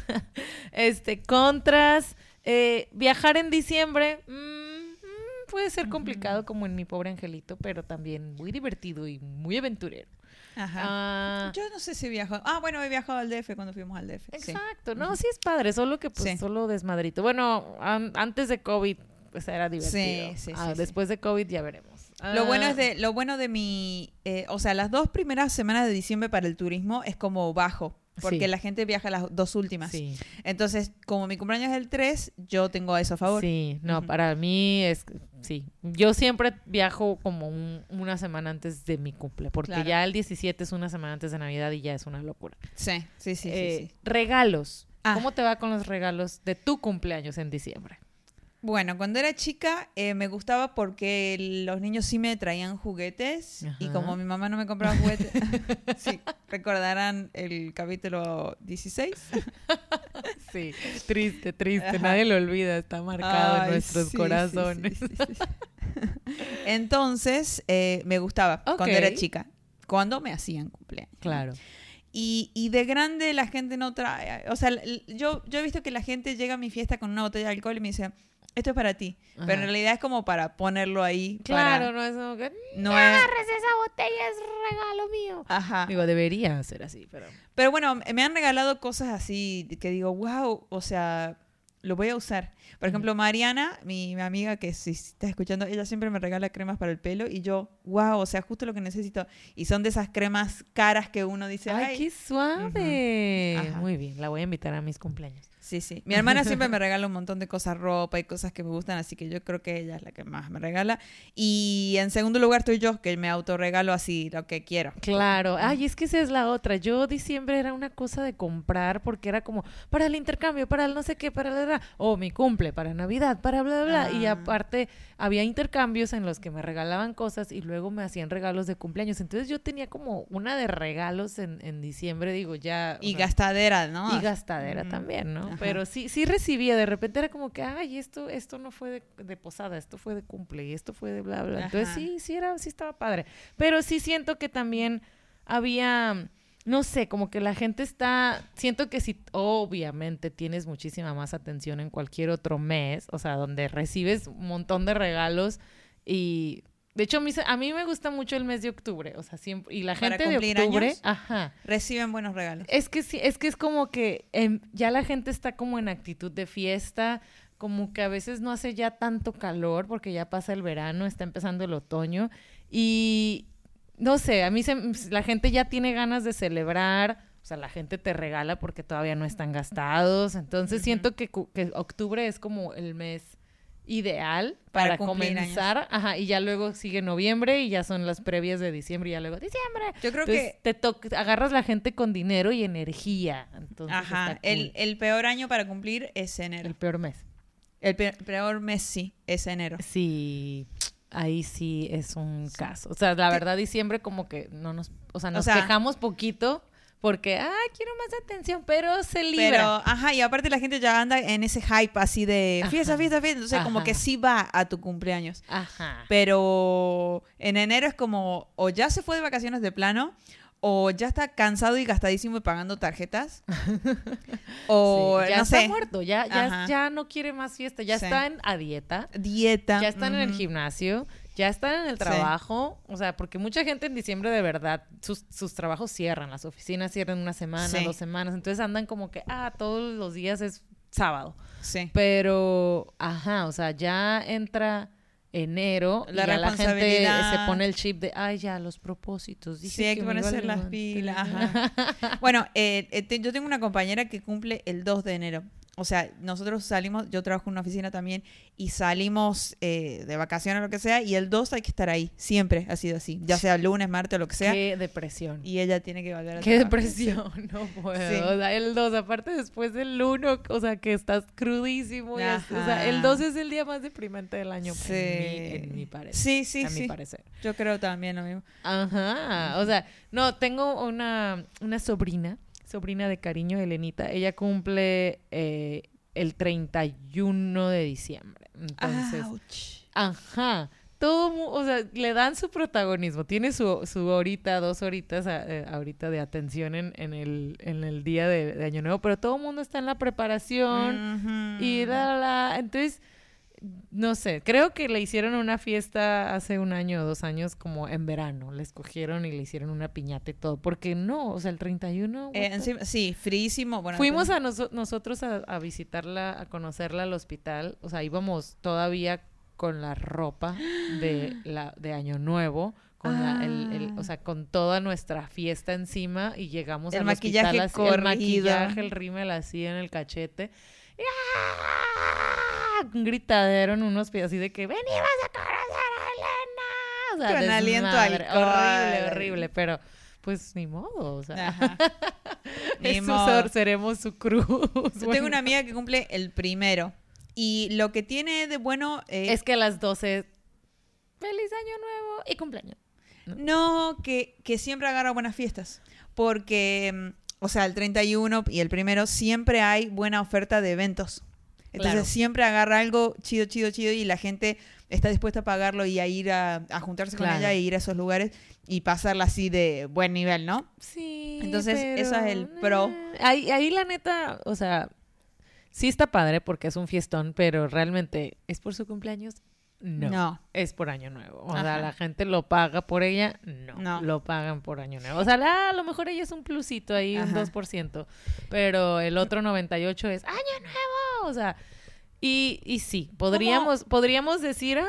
<laughs> este, contras, eh, viajar en diciembre. Mm, mm, puede ser complicado como en mi pobre angelito, pero también muy divertido y muy aventurero. Ajá. Ah, yo no sé si viajado. Ah, bueno, he viajado al DF cuando fuimos al DF. Exacto. No, sí es padre, solo que pues solo desmadrito. Bueno, antes de COVID pues era divertido. Sí, ah, sí, después de COVID ya veremos. Lo bueno es ah. de lo bueno de mi, eh, o sea, las dos primeras semanas de diciembre para el turismo es como bajo. Porque la gente viaja las dos últimas. Sí. Entonces, como mi cumpleaños es el 3, yo tengo eso a favor. Sí, no, para mí es sí. Yo siempre viajo como una semana antes de mi cumple, porque ya el 17 es una semana antes de Navidad y ya es una locura. Sí, sí, sí. Eh, regalos. Ah. ¿Cómo te va con los regalos de tu cumpleaños en diciembre? Bueno, cuando era chica eh, me gustaba porque los niños sí me traían juguetes y como mi mamá no me compraba juguetes, <laughs> sí, recordarán el capítulo 16. <laughs> sí, triste, triste, nadie lo olvida, está marcado en nuestros corazones. <laughs> Entonces, eh, me gustaba cuando era chica, cuando me hacían cumpleaños. Claro. Y, y, de grande la gente no trae, o sea, yo, yo he visto que la gente llega a mi fiesta con una botella de alcohol y me dice, esto es para ti. Pero en realidad es como para ponerlo ahí. Claro, no es como que no, agarres esa botella, es regalo mío. Ajá. Digo, debería ser así, pero. Pero bueno, me han regalado cosas así que digo, wow, o sea, lo voy a usar. Por ejemplo, Mariana, mi, amiga que si está escuchando, ella siempre me regala cremas para el pelo y yo, wow, o sea, justo lo que necesito. Y son de esas cremas caras que uno dice, ay, qué suave. Muy bien, la voy a invitar a mis cumpleaños. Sí, sí. Mi hermana siempre me <laughs> regala un montón de cosas, ropa y cosas que me gustan, así que yo creo que ella es la que más me regala. Y en segundo lugar estoy yo, que me autorregalo así lo que quiero. Claro. Ay, es que esa es la otra. Yo diciembre era una cosa de comprar porque era como para el intercambio, para el no sé qué, para la... O mi cumple, para Navidad, para bla, bla, bla. Y ah. aparte había intercambios en los que me regalaban cosas y luego me hacían regalos de cumpleaños. Entonces yo tenía como una de regalos en, en diciembre, digo, ya... Y gastadera, ¿no? Y gastadera también, ¿no? Pero sí, sí recibía, de repente era como que, ay, esto, esto no fue de, posada, esto fue de cumple y esto fue de bla, bla. Entonces sí, sí era, sí estaba padre. Pero sí siento que también había, no sé, como que la gente está, siento que si obviamente tienes muchísima más atención en cualquier otro mes, o sea, donde recibes un montón de regalos y de hecho, a mí, me gusta mucho el mes de octubre, o sea, siempre y la gente de octubre, ajá, reciben buenos regalos. Es que sí, es que es como que em, ya la gente está como en actitud de fiesta, como que a veces no hace ya tanto calor porque ya pasa el verano, está empezando el otoño y no sé, a mí la gente ya tiene ganas de celebrar, o sea, la gente te regala porque todavía no están gastados, entonces siento que, que octubre es como el mes ideal para, comenzar, ajá, y ya luego sigue noviembre y ya son las previas de diciembre y ya luego diciembre. Yo creo que te agarras la gente con dinero y energía. ajá, el, el, peor año para cumplir es enero. El peor mes. El peor, mes sí, es enero. Sí. Ahí sí es un caso. O sea, la verdad, diciembre como que no nos, o sea, nos quejamos poquito, porque, ah, quiero más atención, pero se libra. Pero, ajá, y aparte la gente ya anda en ese hype así de fiesta, fiesta, fiesta, entonces como que sí va a tu cumpleaños. Ajá. Pero en enero es como, o ya se fue de vacaciones de plano, o ya está cansado y gastadísimo y pagando tarjetas. <laughs> o ya está muerto, ya, ya, ya, no quiere más fiesta, ya está en, a dieta. Dieta. Ya están en el gimnasio ya están en el trabajo, o sea, porque mucha gente en diciembre de verdad, sus, sus trabajos cierran, las oficinas cierran una semana, dos semanas, entonces andan como que, ah, todos los días es sábado. Sí. Pero, ajá, o sea, ya entra enero la, y la gente se pone el chip de, ay, ya, los propósitos. sí, hay que, ponerse las pilas. Ajá. <laughs> bueno, eh, eh, yo tengo una compañera que cumple el 2 de enero o sea, nosotros salimos, yo trabajo en una oficina también y salimos eh, de vacaciones o lo que sea y el 2 hay que estar ahí, siempre ha sido así, ya sea lunes, martes o lo que sea. Qué depresión. Y ella tiene que volver a Qué depresión, no puedo. O sea, el 2, aparte después del 1, o sea, que estás crudísimo. o sea, el 2 es el día más deprimente del año sí. en, mi, parecer. Sí, sí, a sí. mi parecer. Yo creo también lo mismo. Ajá, o sea, no, tengo una, una sobrina sobrina de cariño, Elenita. Ella cumple eh, el 31 de diciembre. Entonces, ajá. todo, o sea, le dan su protagonismo. Tiene su, su horita, dos horitas a- eh, ahorita de atención en, en, el, en el día de, de Año Nuevo, pero todo el mundo está en la preparación y la, la, la. Entonces, no sé, creo que le hicieron una fiesta hace un año o dos años como en verano. Le escogieron y le hicieron una piñata y todo. Porque no, o sea, el 31... Eh, encima- sí, fríísimo. Bueno, Fuimos a noso- nosotros a, a visitarla, a conocerla al hospital. O sea, íbamos todavía con la ropa de, <gasps> la, de Año Nuevo. Con la, el, el- o sea, con toda nuestra fiesta encima y llegamos El al maquillaje hospital así, corrido. el maquillaje, el rímel así en el cachete. ¡ah! Un gritadero en unos pies así de que venimos a conocer a Elena. O sea, Con aliento. Horrible, horrible, pero pues ni modo, o sea. Ajá. <laughs> Ni Es su modo. seremos su cruz. Yo Bueno, tengo una amiga que cumple el primero. Y lo que tiene de bueno eh, Es que a las 12 feliz año nuevo y cumpleaños. no que, que siempre agarra buenas fiestas. Porque, mm, o sea, el 31 y el primero siempre hay buena oferta de eventos. Entonces Claro. siempre agarra algo chido, chido, chido y la gente está dispuesta a pagarlo y a ir a, a juntarse con ella e ir a esos lugares y pasarla así de buen nivel, ¿no? Sí. Entonces, eso es el pro. Ahí, ahí la neta, o sea, sí está padre porque es un fiestón, pero realmente es por su cumpleaños. No. No. Es por año nuevo. O Ajá. sea, la gente lo paga por ella. No. No. Lo pagan por año nuevo. O sea, la- a lo mejor ella es un plusito ahí, un Ajá. 2%. Pero el otro 98 es año nuevo. O sea, y, y sí, podríamos, podríamos decir, ay,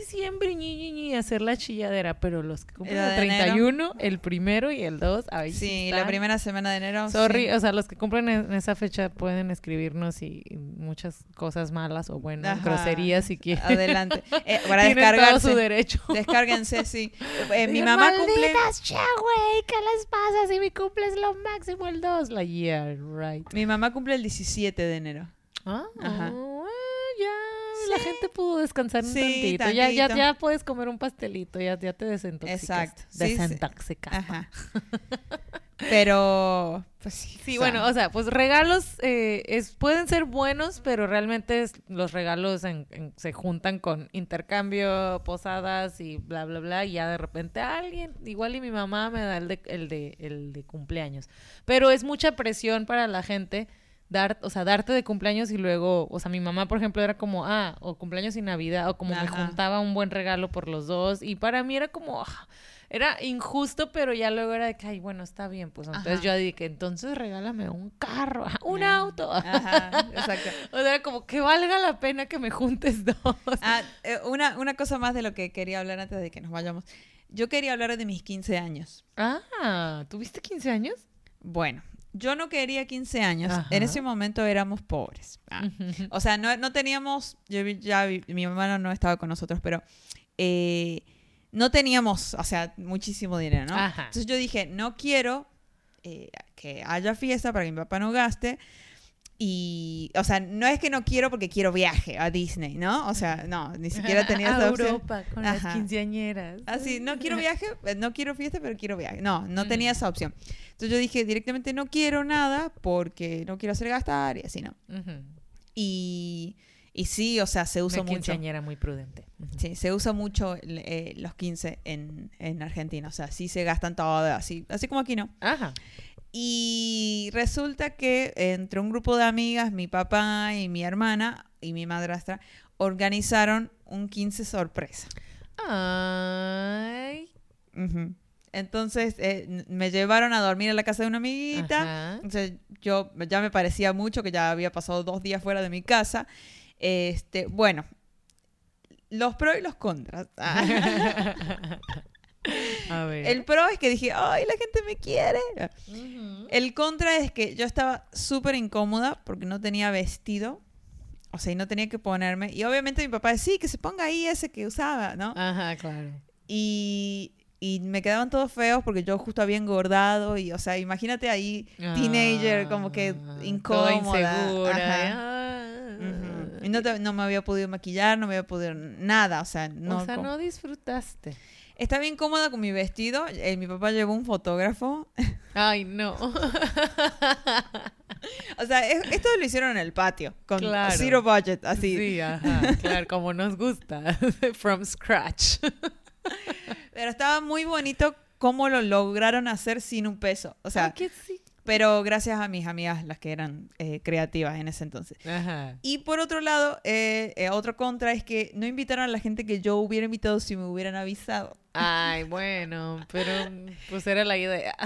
diciembre, ñi, ñi, ñi, hacer la chilladera. Pero los que cumplen el de enero. 31, el primero y el 2, ahí sí. Sí, la primera semana de enero. Sorry, sí. o sea, los que cumplen en esa fecha pueden escribirnos y, y muchas cosas malas o buenas, Ajá. groserías si quieren. Adelante. <laughs> Eh, para descargarse. su derecho. Descárguense, sí. Eh, mi mamá cumple. "Malditas cha, güey, ¿qué les pasa si mi cumple es lo máximo el 2? La yeah, right. Mi mamá cumple el 17 de enero. Ah, Ajá. ya, la gente pudo descansar un Sí, tantito. Ya, ya, ya puedes comer un pastelito, ya, ya te desintoxicaste. Exacto. Sí. Ajá. <laughs> Pero, pues sí. Sí, o sea, bueno, o sea, pues regalos eh, es, pueden ser buenos, pero realmente es- los regalos en- en- se juntan con intercambio, posadas y bla, bla, bla, y ya de repente alguien, igual y mi mamá me da el de, el de, el de cumpleaños. Pero es mucha presión para la gente dar, o sea, darte de cumpleaños y luego, o sea, mi mamá, por ejemplo, era como, ah, o cumpleaños y Navidad, o como me Ajá. juntaba un buen regalo por los dos, y para mí era como, ah, era injusto, pero ya luego era de que, ay, bueno, está bien, pues entonces Ajá. yo dije, entonces regálame un carro, <laughs> un auto. Ajá, exacto. <laughs> O sea, como que valga la pena que me juntes <laughs> dos. Ah, eh, una, una cosa más de lo que quería hablar antes de que nos vayamos. Yo quería hablar de mis 15 años. Ah, ¿tuviste 15 años? Bueno, yo no quería 15 años. Ajá. En ese momento éramos pobres. Ah, O sea, no, no teníamos, yo ya mi hermano no estaba con nosotros, pero eh, no teníamos, o sea, muchísimo dinero, ¿no? Ajá. Entonces yo dije, no quiero eh, que haya fiesta para que mi papá no gaste. Y, o sea, no es que no quiero porque quiero viaje a Disney, ¿no? O sea, no, ni siquiera <laughs> tenía a esa opción. Europa con Ajá. las quinceañeras. Así, no quiero <laughs> viaje, eh, no quiero fiesta, pero quiero viaje. No, no Ujú. tenía esa opción. Entonces yo dije directamente no quiero nada porque no quiero hacer gastar y así, ¿no? Ujú. Y, y sí, o sea, se usa Una mucho. quinceañera muy prudente. Ujú. Sí, se usa mucho eh, los 15 en, en Argentina. O sea, sí se gastan todo, así, así como aquí, ¿no? Ajá. Y resulta que entre un grupo de amigas, mi papá y mi hermana y mi madrastra organizaron un 15 sorpresa. Ay. Entonces eh, me llevaron a dormir a la casa de una amiguita. Ajá. Entonces yo ya me parecía mucho que ya había pasado dos días fuera de mi casa. Este, bueno, los pros y los contras. <laughs> <laughs> A ver. El pro es que dije, ay, la gente me quiere. Ujú. El contra es que yo estaba súper incómoda porque no tenía vestido. O sea, y no tenía que ponerme. Y obviamente mi papá decía, sí, que se ponga ahí ese que usaba, ¿no? Ajá, claro. Y, y me quedaban todos feos porque yo justo había engordado. Y, o sea, imagínate ahí, teenager, como que Ah, incómoda. insegura. Ajá. Ah. Y no, te- no me había podido maquillar, no me había podido nada. O sea, no. o sea, como- no disfrutaste. Estaba bien cómoda con mi vestido. eh, mi papá llevó un fotógrafo. <laughs> Ay, no. <laughs> o sea, es- esto lo hicieron en el patio, con Claro. zero budget, así. Sí, ajá, <laughs> claro, como nos gusta. From scratch. Pero estaba muy bonito cómo lo lograron hacer sin un peso. O sea, Ay, que sí. Pero gracias a mis amigas, las que eran eh, creativas en ese entonces. Ajá. Y por otro lado, eh, eh, otro contra es que no invitaron a la gente que yo hubiera invitado si me hubieran avisado. Ay, bueno, pero pues era la idea.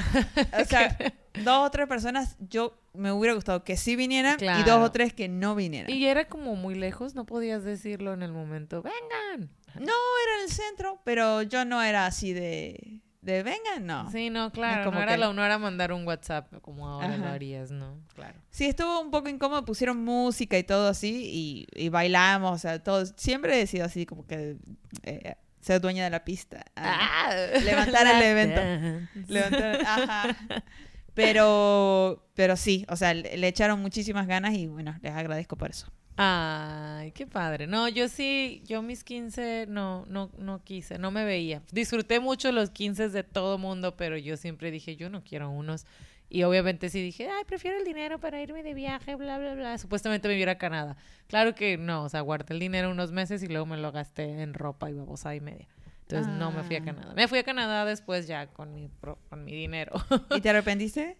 O sea, <laughs> dos o tres personas yo me hubiera gustado que sí vinieran y dos o tres que no vinieran. Y era como muy lejos, no podías decirlo en el momento. Vengan. No, era en el centro, pero yo no era así de, de vengan, no. Sí. Sí, no, claro. como no, era que- lo, no era mandar un WhatsApp como ahora lo harías, ¿no? Claro. estuvo un poco incómodo, pusieron música y todo así y, y bailamos, o sea, todos. Siempre he sido así como que eh, ser dueña de la pista. Ah, levantar el <laughs> evento. levantar- <laughs> ajá. Pero, pero sí, o sea, le, le echaron muchísimas ganas y bueno, les agradezco por eso. Ay, qué padre. No, yo sí, yo mis 15 no, no, no quise, no me veía. Disfruté mucho los 15 de todo mundo, pero yo siempre dije, yo no quiero unos. Y obviamente sí dije, ay, prefiero el dinero para irme de viaje, bla, bla, bla. Supuestamente me iba a Canadá. Claro que no, o sea, guardé el dinero unos meses y luego me lo gasté en ropa y babosada y media. Entonces no me fui a Ah. Canadá. Me fui a Canadá después ya con mi, con mi dinero. ¿Y te arrepentiste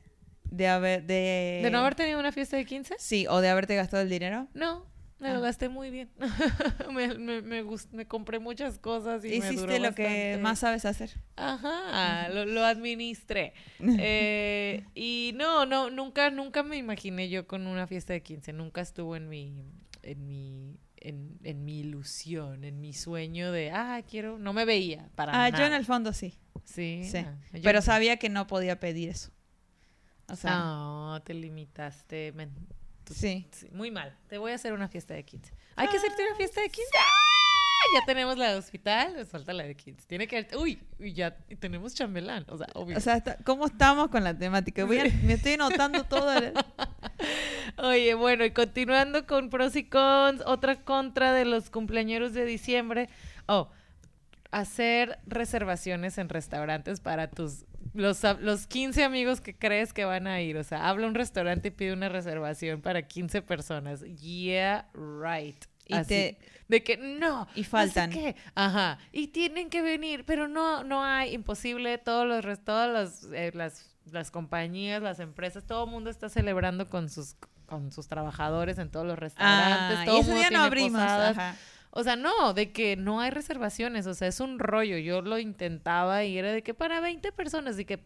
de haber de, ¿De no haber tenido una fiesta de 15? sí o de haberte gastado el dinero? No, me Ah. lo gasté muy bien. <laughs> me, me, me, gust- me compré muchas cosas y me Hiciste duró lo que más sabes hacer. Ajá, lo, lo administré. <laughs> Eh, y no, no, nunca, nunca me imaginé yo con una fiesta de 15. Nunca estuvo en mi, en mi, en, en mi ilusión, en mi sueño de, ah, quiero, no me veía para Ah, nada. yo en el fondo sí, Sí, sí. ah, pero sabía que no podía pedir eso. O sea, No, te limitaste. men- tú- sí. sí, muy mal. Te voy a hacer una fiesta de 15. Hay que hacerte una fiesta de 15. ¡Ah! Ya tenemos la de hospital, nos falta la de 15. Tiene que Uy, y ya tenemos chambelán. O sea, obvio. O sea, ¿cómo estamos con la temática? Voy a- me estoy notando todo. el- <laughs> Oye, bueno, y continuando con pros y cons, otra contra de los cumpleañeros de diciembre. Oh, hacer reservaciones en restaurantes para tus los, los 15 amigos que crees que van a ir. O sea, habla un restaurante y pide una reservación para 15 personas. Yeah, right. Y Así. te- De que no. Y faltan. No sé qué. Ajá. Y tienen que venir, pero no, no hay, imposible. Todos los, todas las, eh, las, las compañías, las empresas, todo el mundo está celebrando con sus con sus trabajadores en todos los restaurantes. Ah, todo y ese mundo día no abrimos. posadas. ajá. O sea, no, de que no hay reservaciones, o sea, es un rollo. Yo lo intentaba y era de que para 20 personas, y que.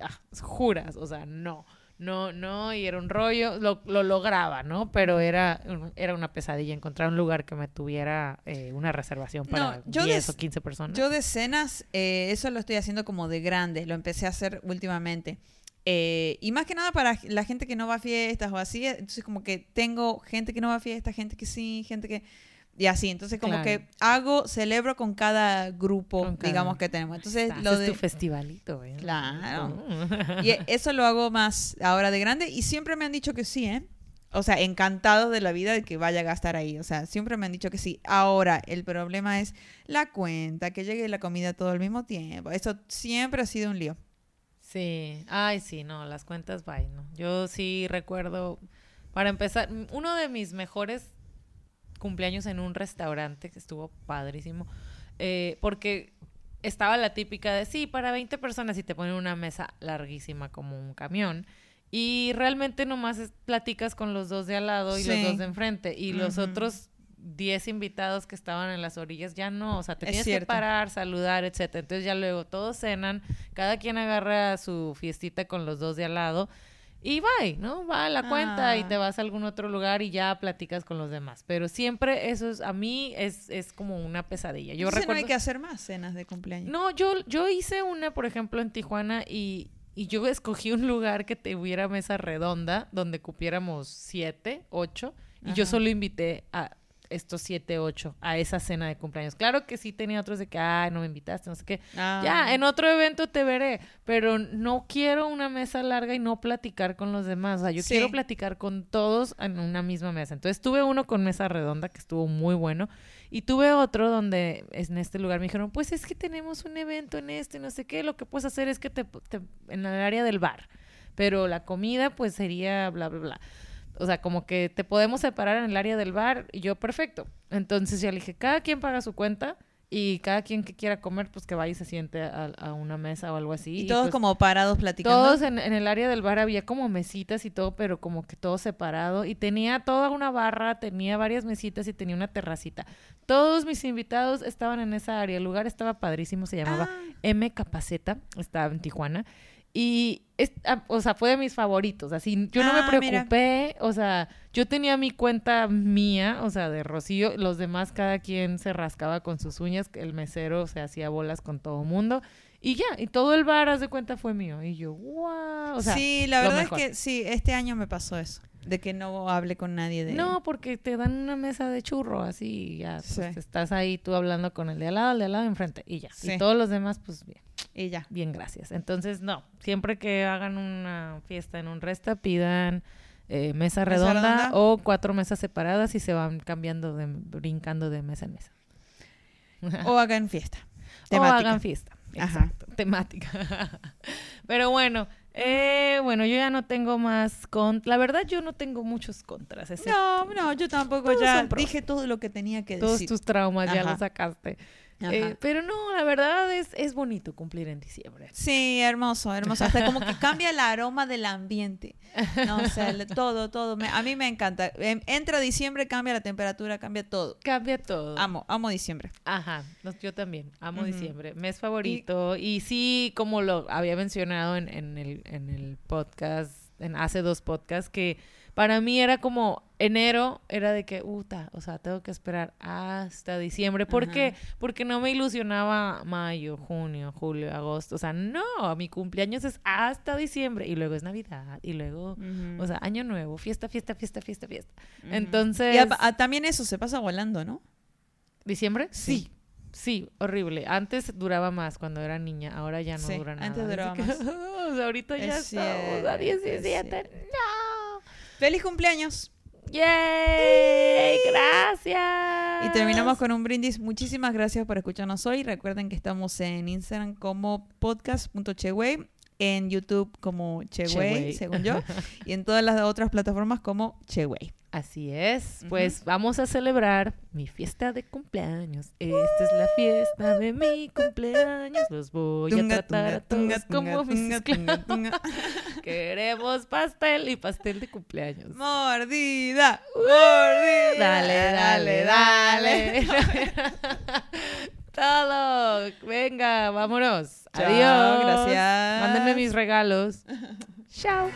Ah, juras, o sea, no, no, no, y era un rollo, lo, lo lograba, ¿no? Pero era, era una pesadilla encontrar un lugar que me tuviera eh, una reservación para No, yo 10 des- o 15 personas. Yo de cenas, eh, eso lo estoy haciendo como de grande, lo empecé a hacer últimamente. Eh, y más que nada para la gente que no va a fiestas o así, entonces como que tengo gente que no va a fiestas, gente que sí, gente que... Y así, entonces como Claro. que hago, celebro con cada grupo, Con cada- digamos, que tenemos. Entonces Haces lo de... tu festivalito, ¿eh? Claro. Mm. Y eso lo hago más ahora de grande y siempre me han dicho que sí, ¿eh? O sea, encantado de la vida de que vaya a gastar ahí. O sea, siempre me han dicho que sí. Ahora, el problema es la cuenta, que llegue la comida todo al mismo tiempo. Eso siempre ha sido un lío. Sí, ay, sí, no, las cuentas, bye, no. Yo sí recuerdo, para empezar, uno de mis mejores cumpleaños en un restaurante que estuvo padrísimo, eh, porque estaba la típica de, sí, para 20 personas y te ponen una mesa larguísima como un camión. Y realmente nomás es- platicas con los dos de al lado y los dos de enfrente. Y los otros 10 invitados que estaban en las orillas ya no, o sea, te Es tienes que parar, saludar, etcétera. Entonces ya luego todos cenan, cada quien agarra su fiestita con los dos de al lado y bye, ¿no? Va a la cuenta y Ah. te vas a algún otro lugar y ya platicas con los demás. Pero siempre eso es, a mí es, es como una pesadilla. Yo Entonces recuerdo... no hay que hacer más cenas de cumpleaños. No, yo, yo hice una, por ejemplo, en Tijuana y, y yo escogí un lugar que tuviera mesa redonda donde cupiéramos siete, ocho, y yo solo invité a estos siete, ocho a esa cena de cumpleaños. Claro que sí tenía otros de que, ay, no me invitaste, no sé qué. Ah. Ya, en otro evento te veré, pero no quiero una mesa larga y no platicar con los demás. O sea, yo Sí. quiero platicar con todos en una misma mesa. Entonces tuve uno con mesa redonda que estuvo muy bueno y tuve otro donde en este lugar me dijeron, pues es que tenemos un evento en este, no sé qué, lo que puedes hacer es que te, te- en el área del bar. pero la comida pues sería bla, bla, bla. O sea, como que te podemos separar en el área del bar y yo perfecto. Entonces ya le dije, cada quien paga su cuenta y cada quien que quiera comer, pues que vaya y se siente a, a una mesa o algo así. Y todos pues, como parados platicando. Todos en, en el área del bar había como mesitas y todo, pero como que todo separado. Y tenía toda una barra, tenía varias mesitas y tenía una terracita. Todos mis invitados estaban en esa área. El lugar estaba padrísimo, se llamaba Ah. M Capaceta, estaba en Tijuana. Y, es- ah, o sea, fue de mis favoritos. Así, yo no Ah, me mira. preocupé. O sea, yo tenía mi cuenta mía, o sea, de Rocío. Los demás, cada quien se rascaba con sus uñas. El mesero se hacía bolas con todo mundo. Y ya, y todo el bar, haz de cuenta, fue mío. Y yo, wow. O sea, sí, la verdad es que sí, este año me pasó eso. De que no hablé con nadie de... No, porque te dan una mesa de churro, así, y ya, pues, Sí. estás ahí tú hablando con el de al lado, el de al lado, enfrente, y ya. Sí. Y todos los demás, pues bien, Y ya. bien, gracias. Entonces, no, siempre que hagan una fiesta en un resta, pidan eh, mesa, redonda, redonda. o cuatro mesas separadas y se van cambiando, de, brincando de mesa en mesa. <laughs> O hagan fiesta. O hagan fiesta. Ajá. Exacto, temática. <laughs> Pero bueno, eh, bueno, yo ya no tengo más con... La verdad, yo no tengo muchos contras. No, no, yo tampoco Todos ya dije todo lo que tenía que Todos decir. tus traumas ya los sacaste. Eh, pero no, la verdad es, es bonito cumplir en diciembre. Sí, hermoso, hermoso. Hasta como que cambia el aroma del ambiente. No, o sea, todo, todo. Me- a mí me encanta. Em, Entra diciembre, cambia la temperatura, cambia todo. Cambia todo. Amo, amo diciembre. Ajá, no, yo también, amo Ujú. diciembre, mes favorito. Y, sí, como lo había mencionado en, en el, en el podcast, en hace dos podcasts, que para mí era como enero, era de que, uta, o sea, tengo que esperar hasta diciembre. ¿Por Ajá. qué? Porque no me ilusionaba mayo, junio, julio, agosto. O sea, no, mi cumpleaños es hasta diciembre y luego es Navidad y luego, o sea, año nuevo, fiesta, fiesta, fiesta, fiesta, fiesta. Entonces, Y a- a- también eso se pasa volando, ¿no? ¿Diciembre? Sí. Sí. Sí, horrible. Antes duraba más cuando era niña, ahora ya no Sí, dura nada. antes duraba que, más. <laughs> o sea, ahorita ya Es estamos a cierto, 17. es ¡No! ¡Feliz cumpleaños! ¡Yay! ¡Gracias! Y terminamos con un brindis. Muchísimas gracias por escucharnos hoy. Recuerden que estamos en Instagram como podcast.cheway, en YouTube como Cheway, Cheway. según yo, <laughs> y en todas las otras plataformas como Cheway. Así es. Pues vamos a celebrar mi fiesta de cumpleaños. Esta es la fiesta de mi cumpleaños. Los voy a tratar a todos como mis. <laughs> Queremos pastel y pastel de cumpleaños. Mordida, mordida. Dale, dale, dale. <laughs> Todo. Venga, vámonos. Chao, Adiós. gracias. Mándenme mis regalos. <laughs> Chao.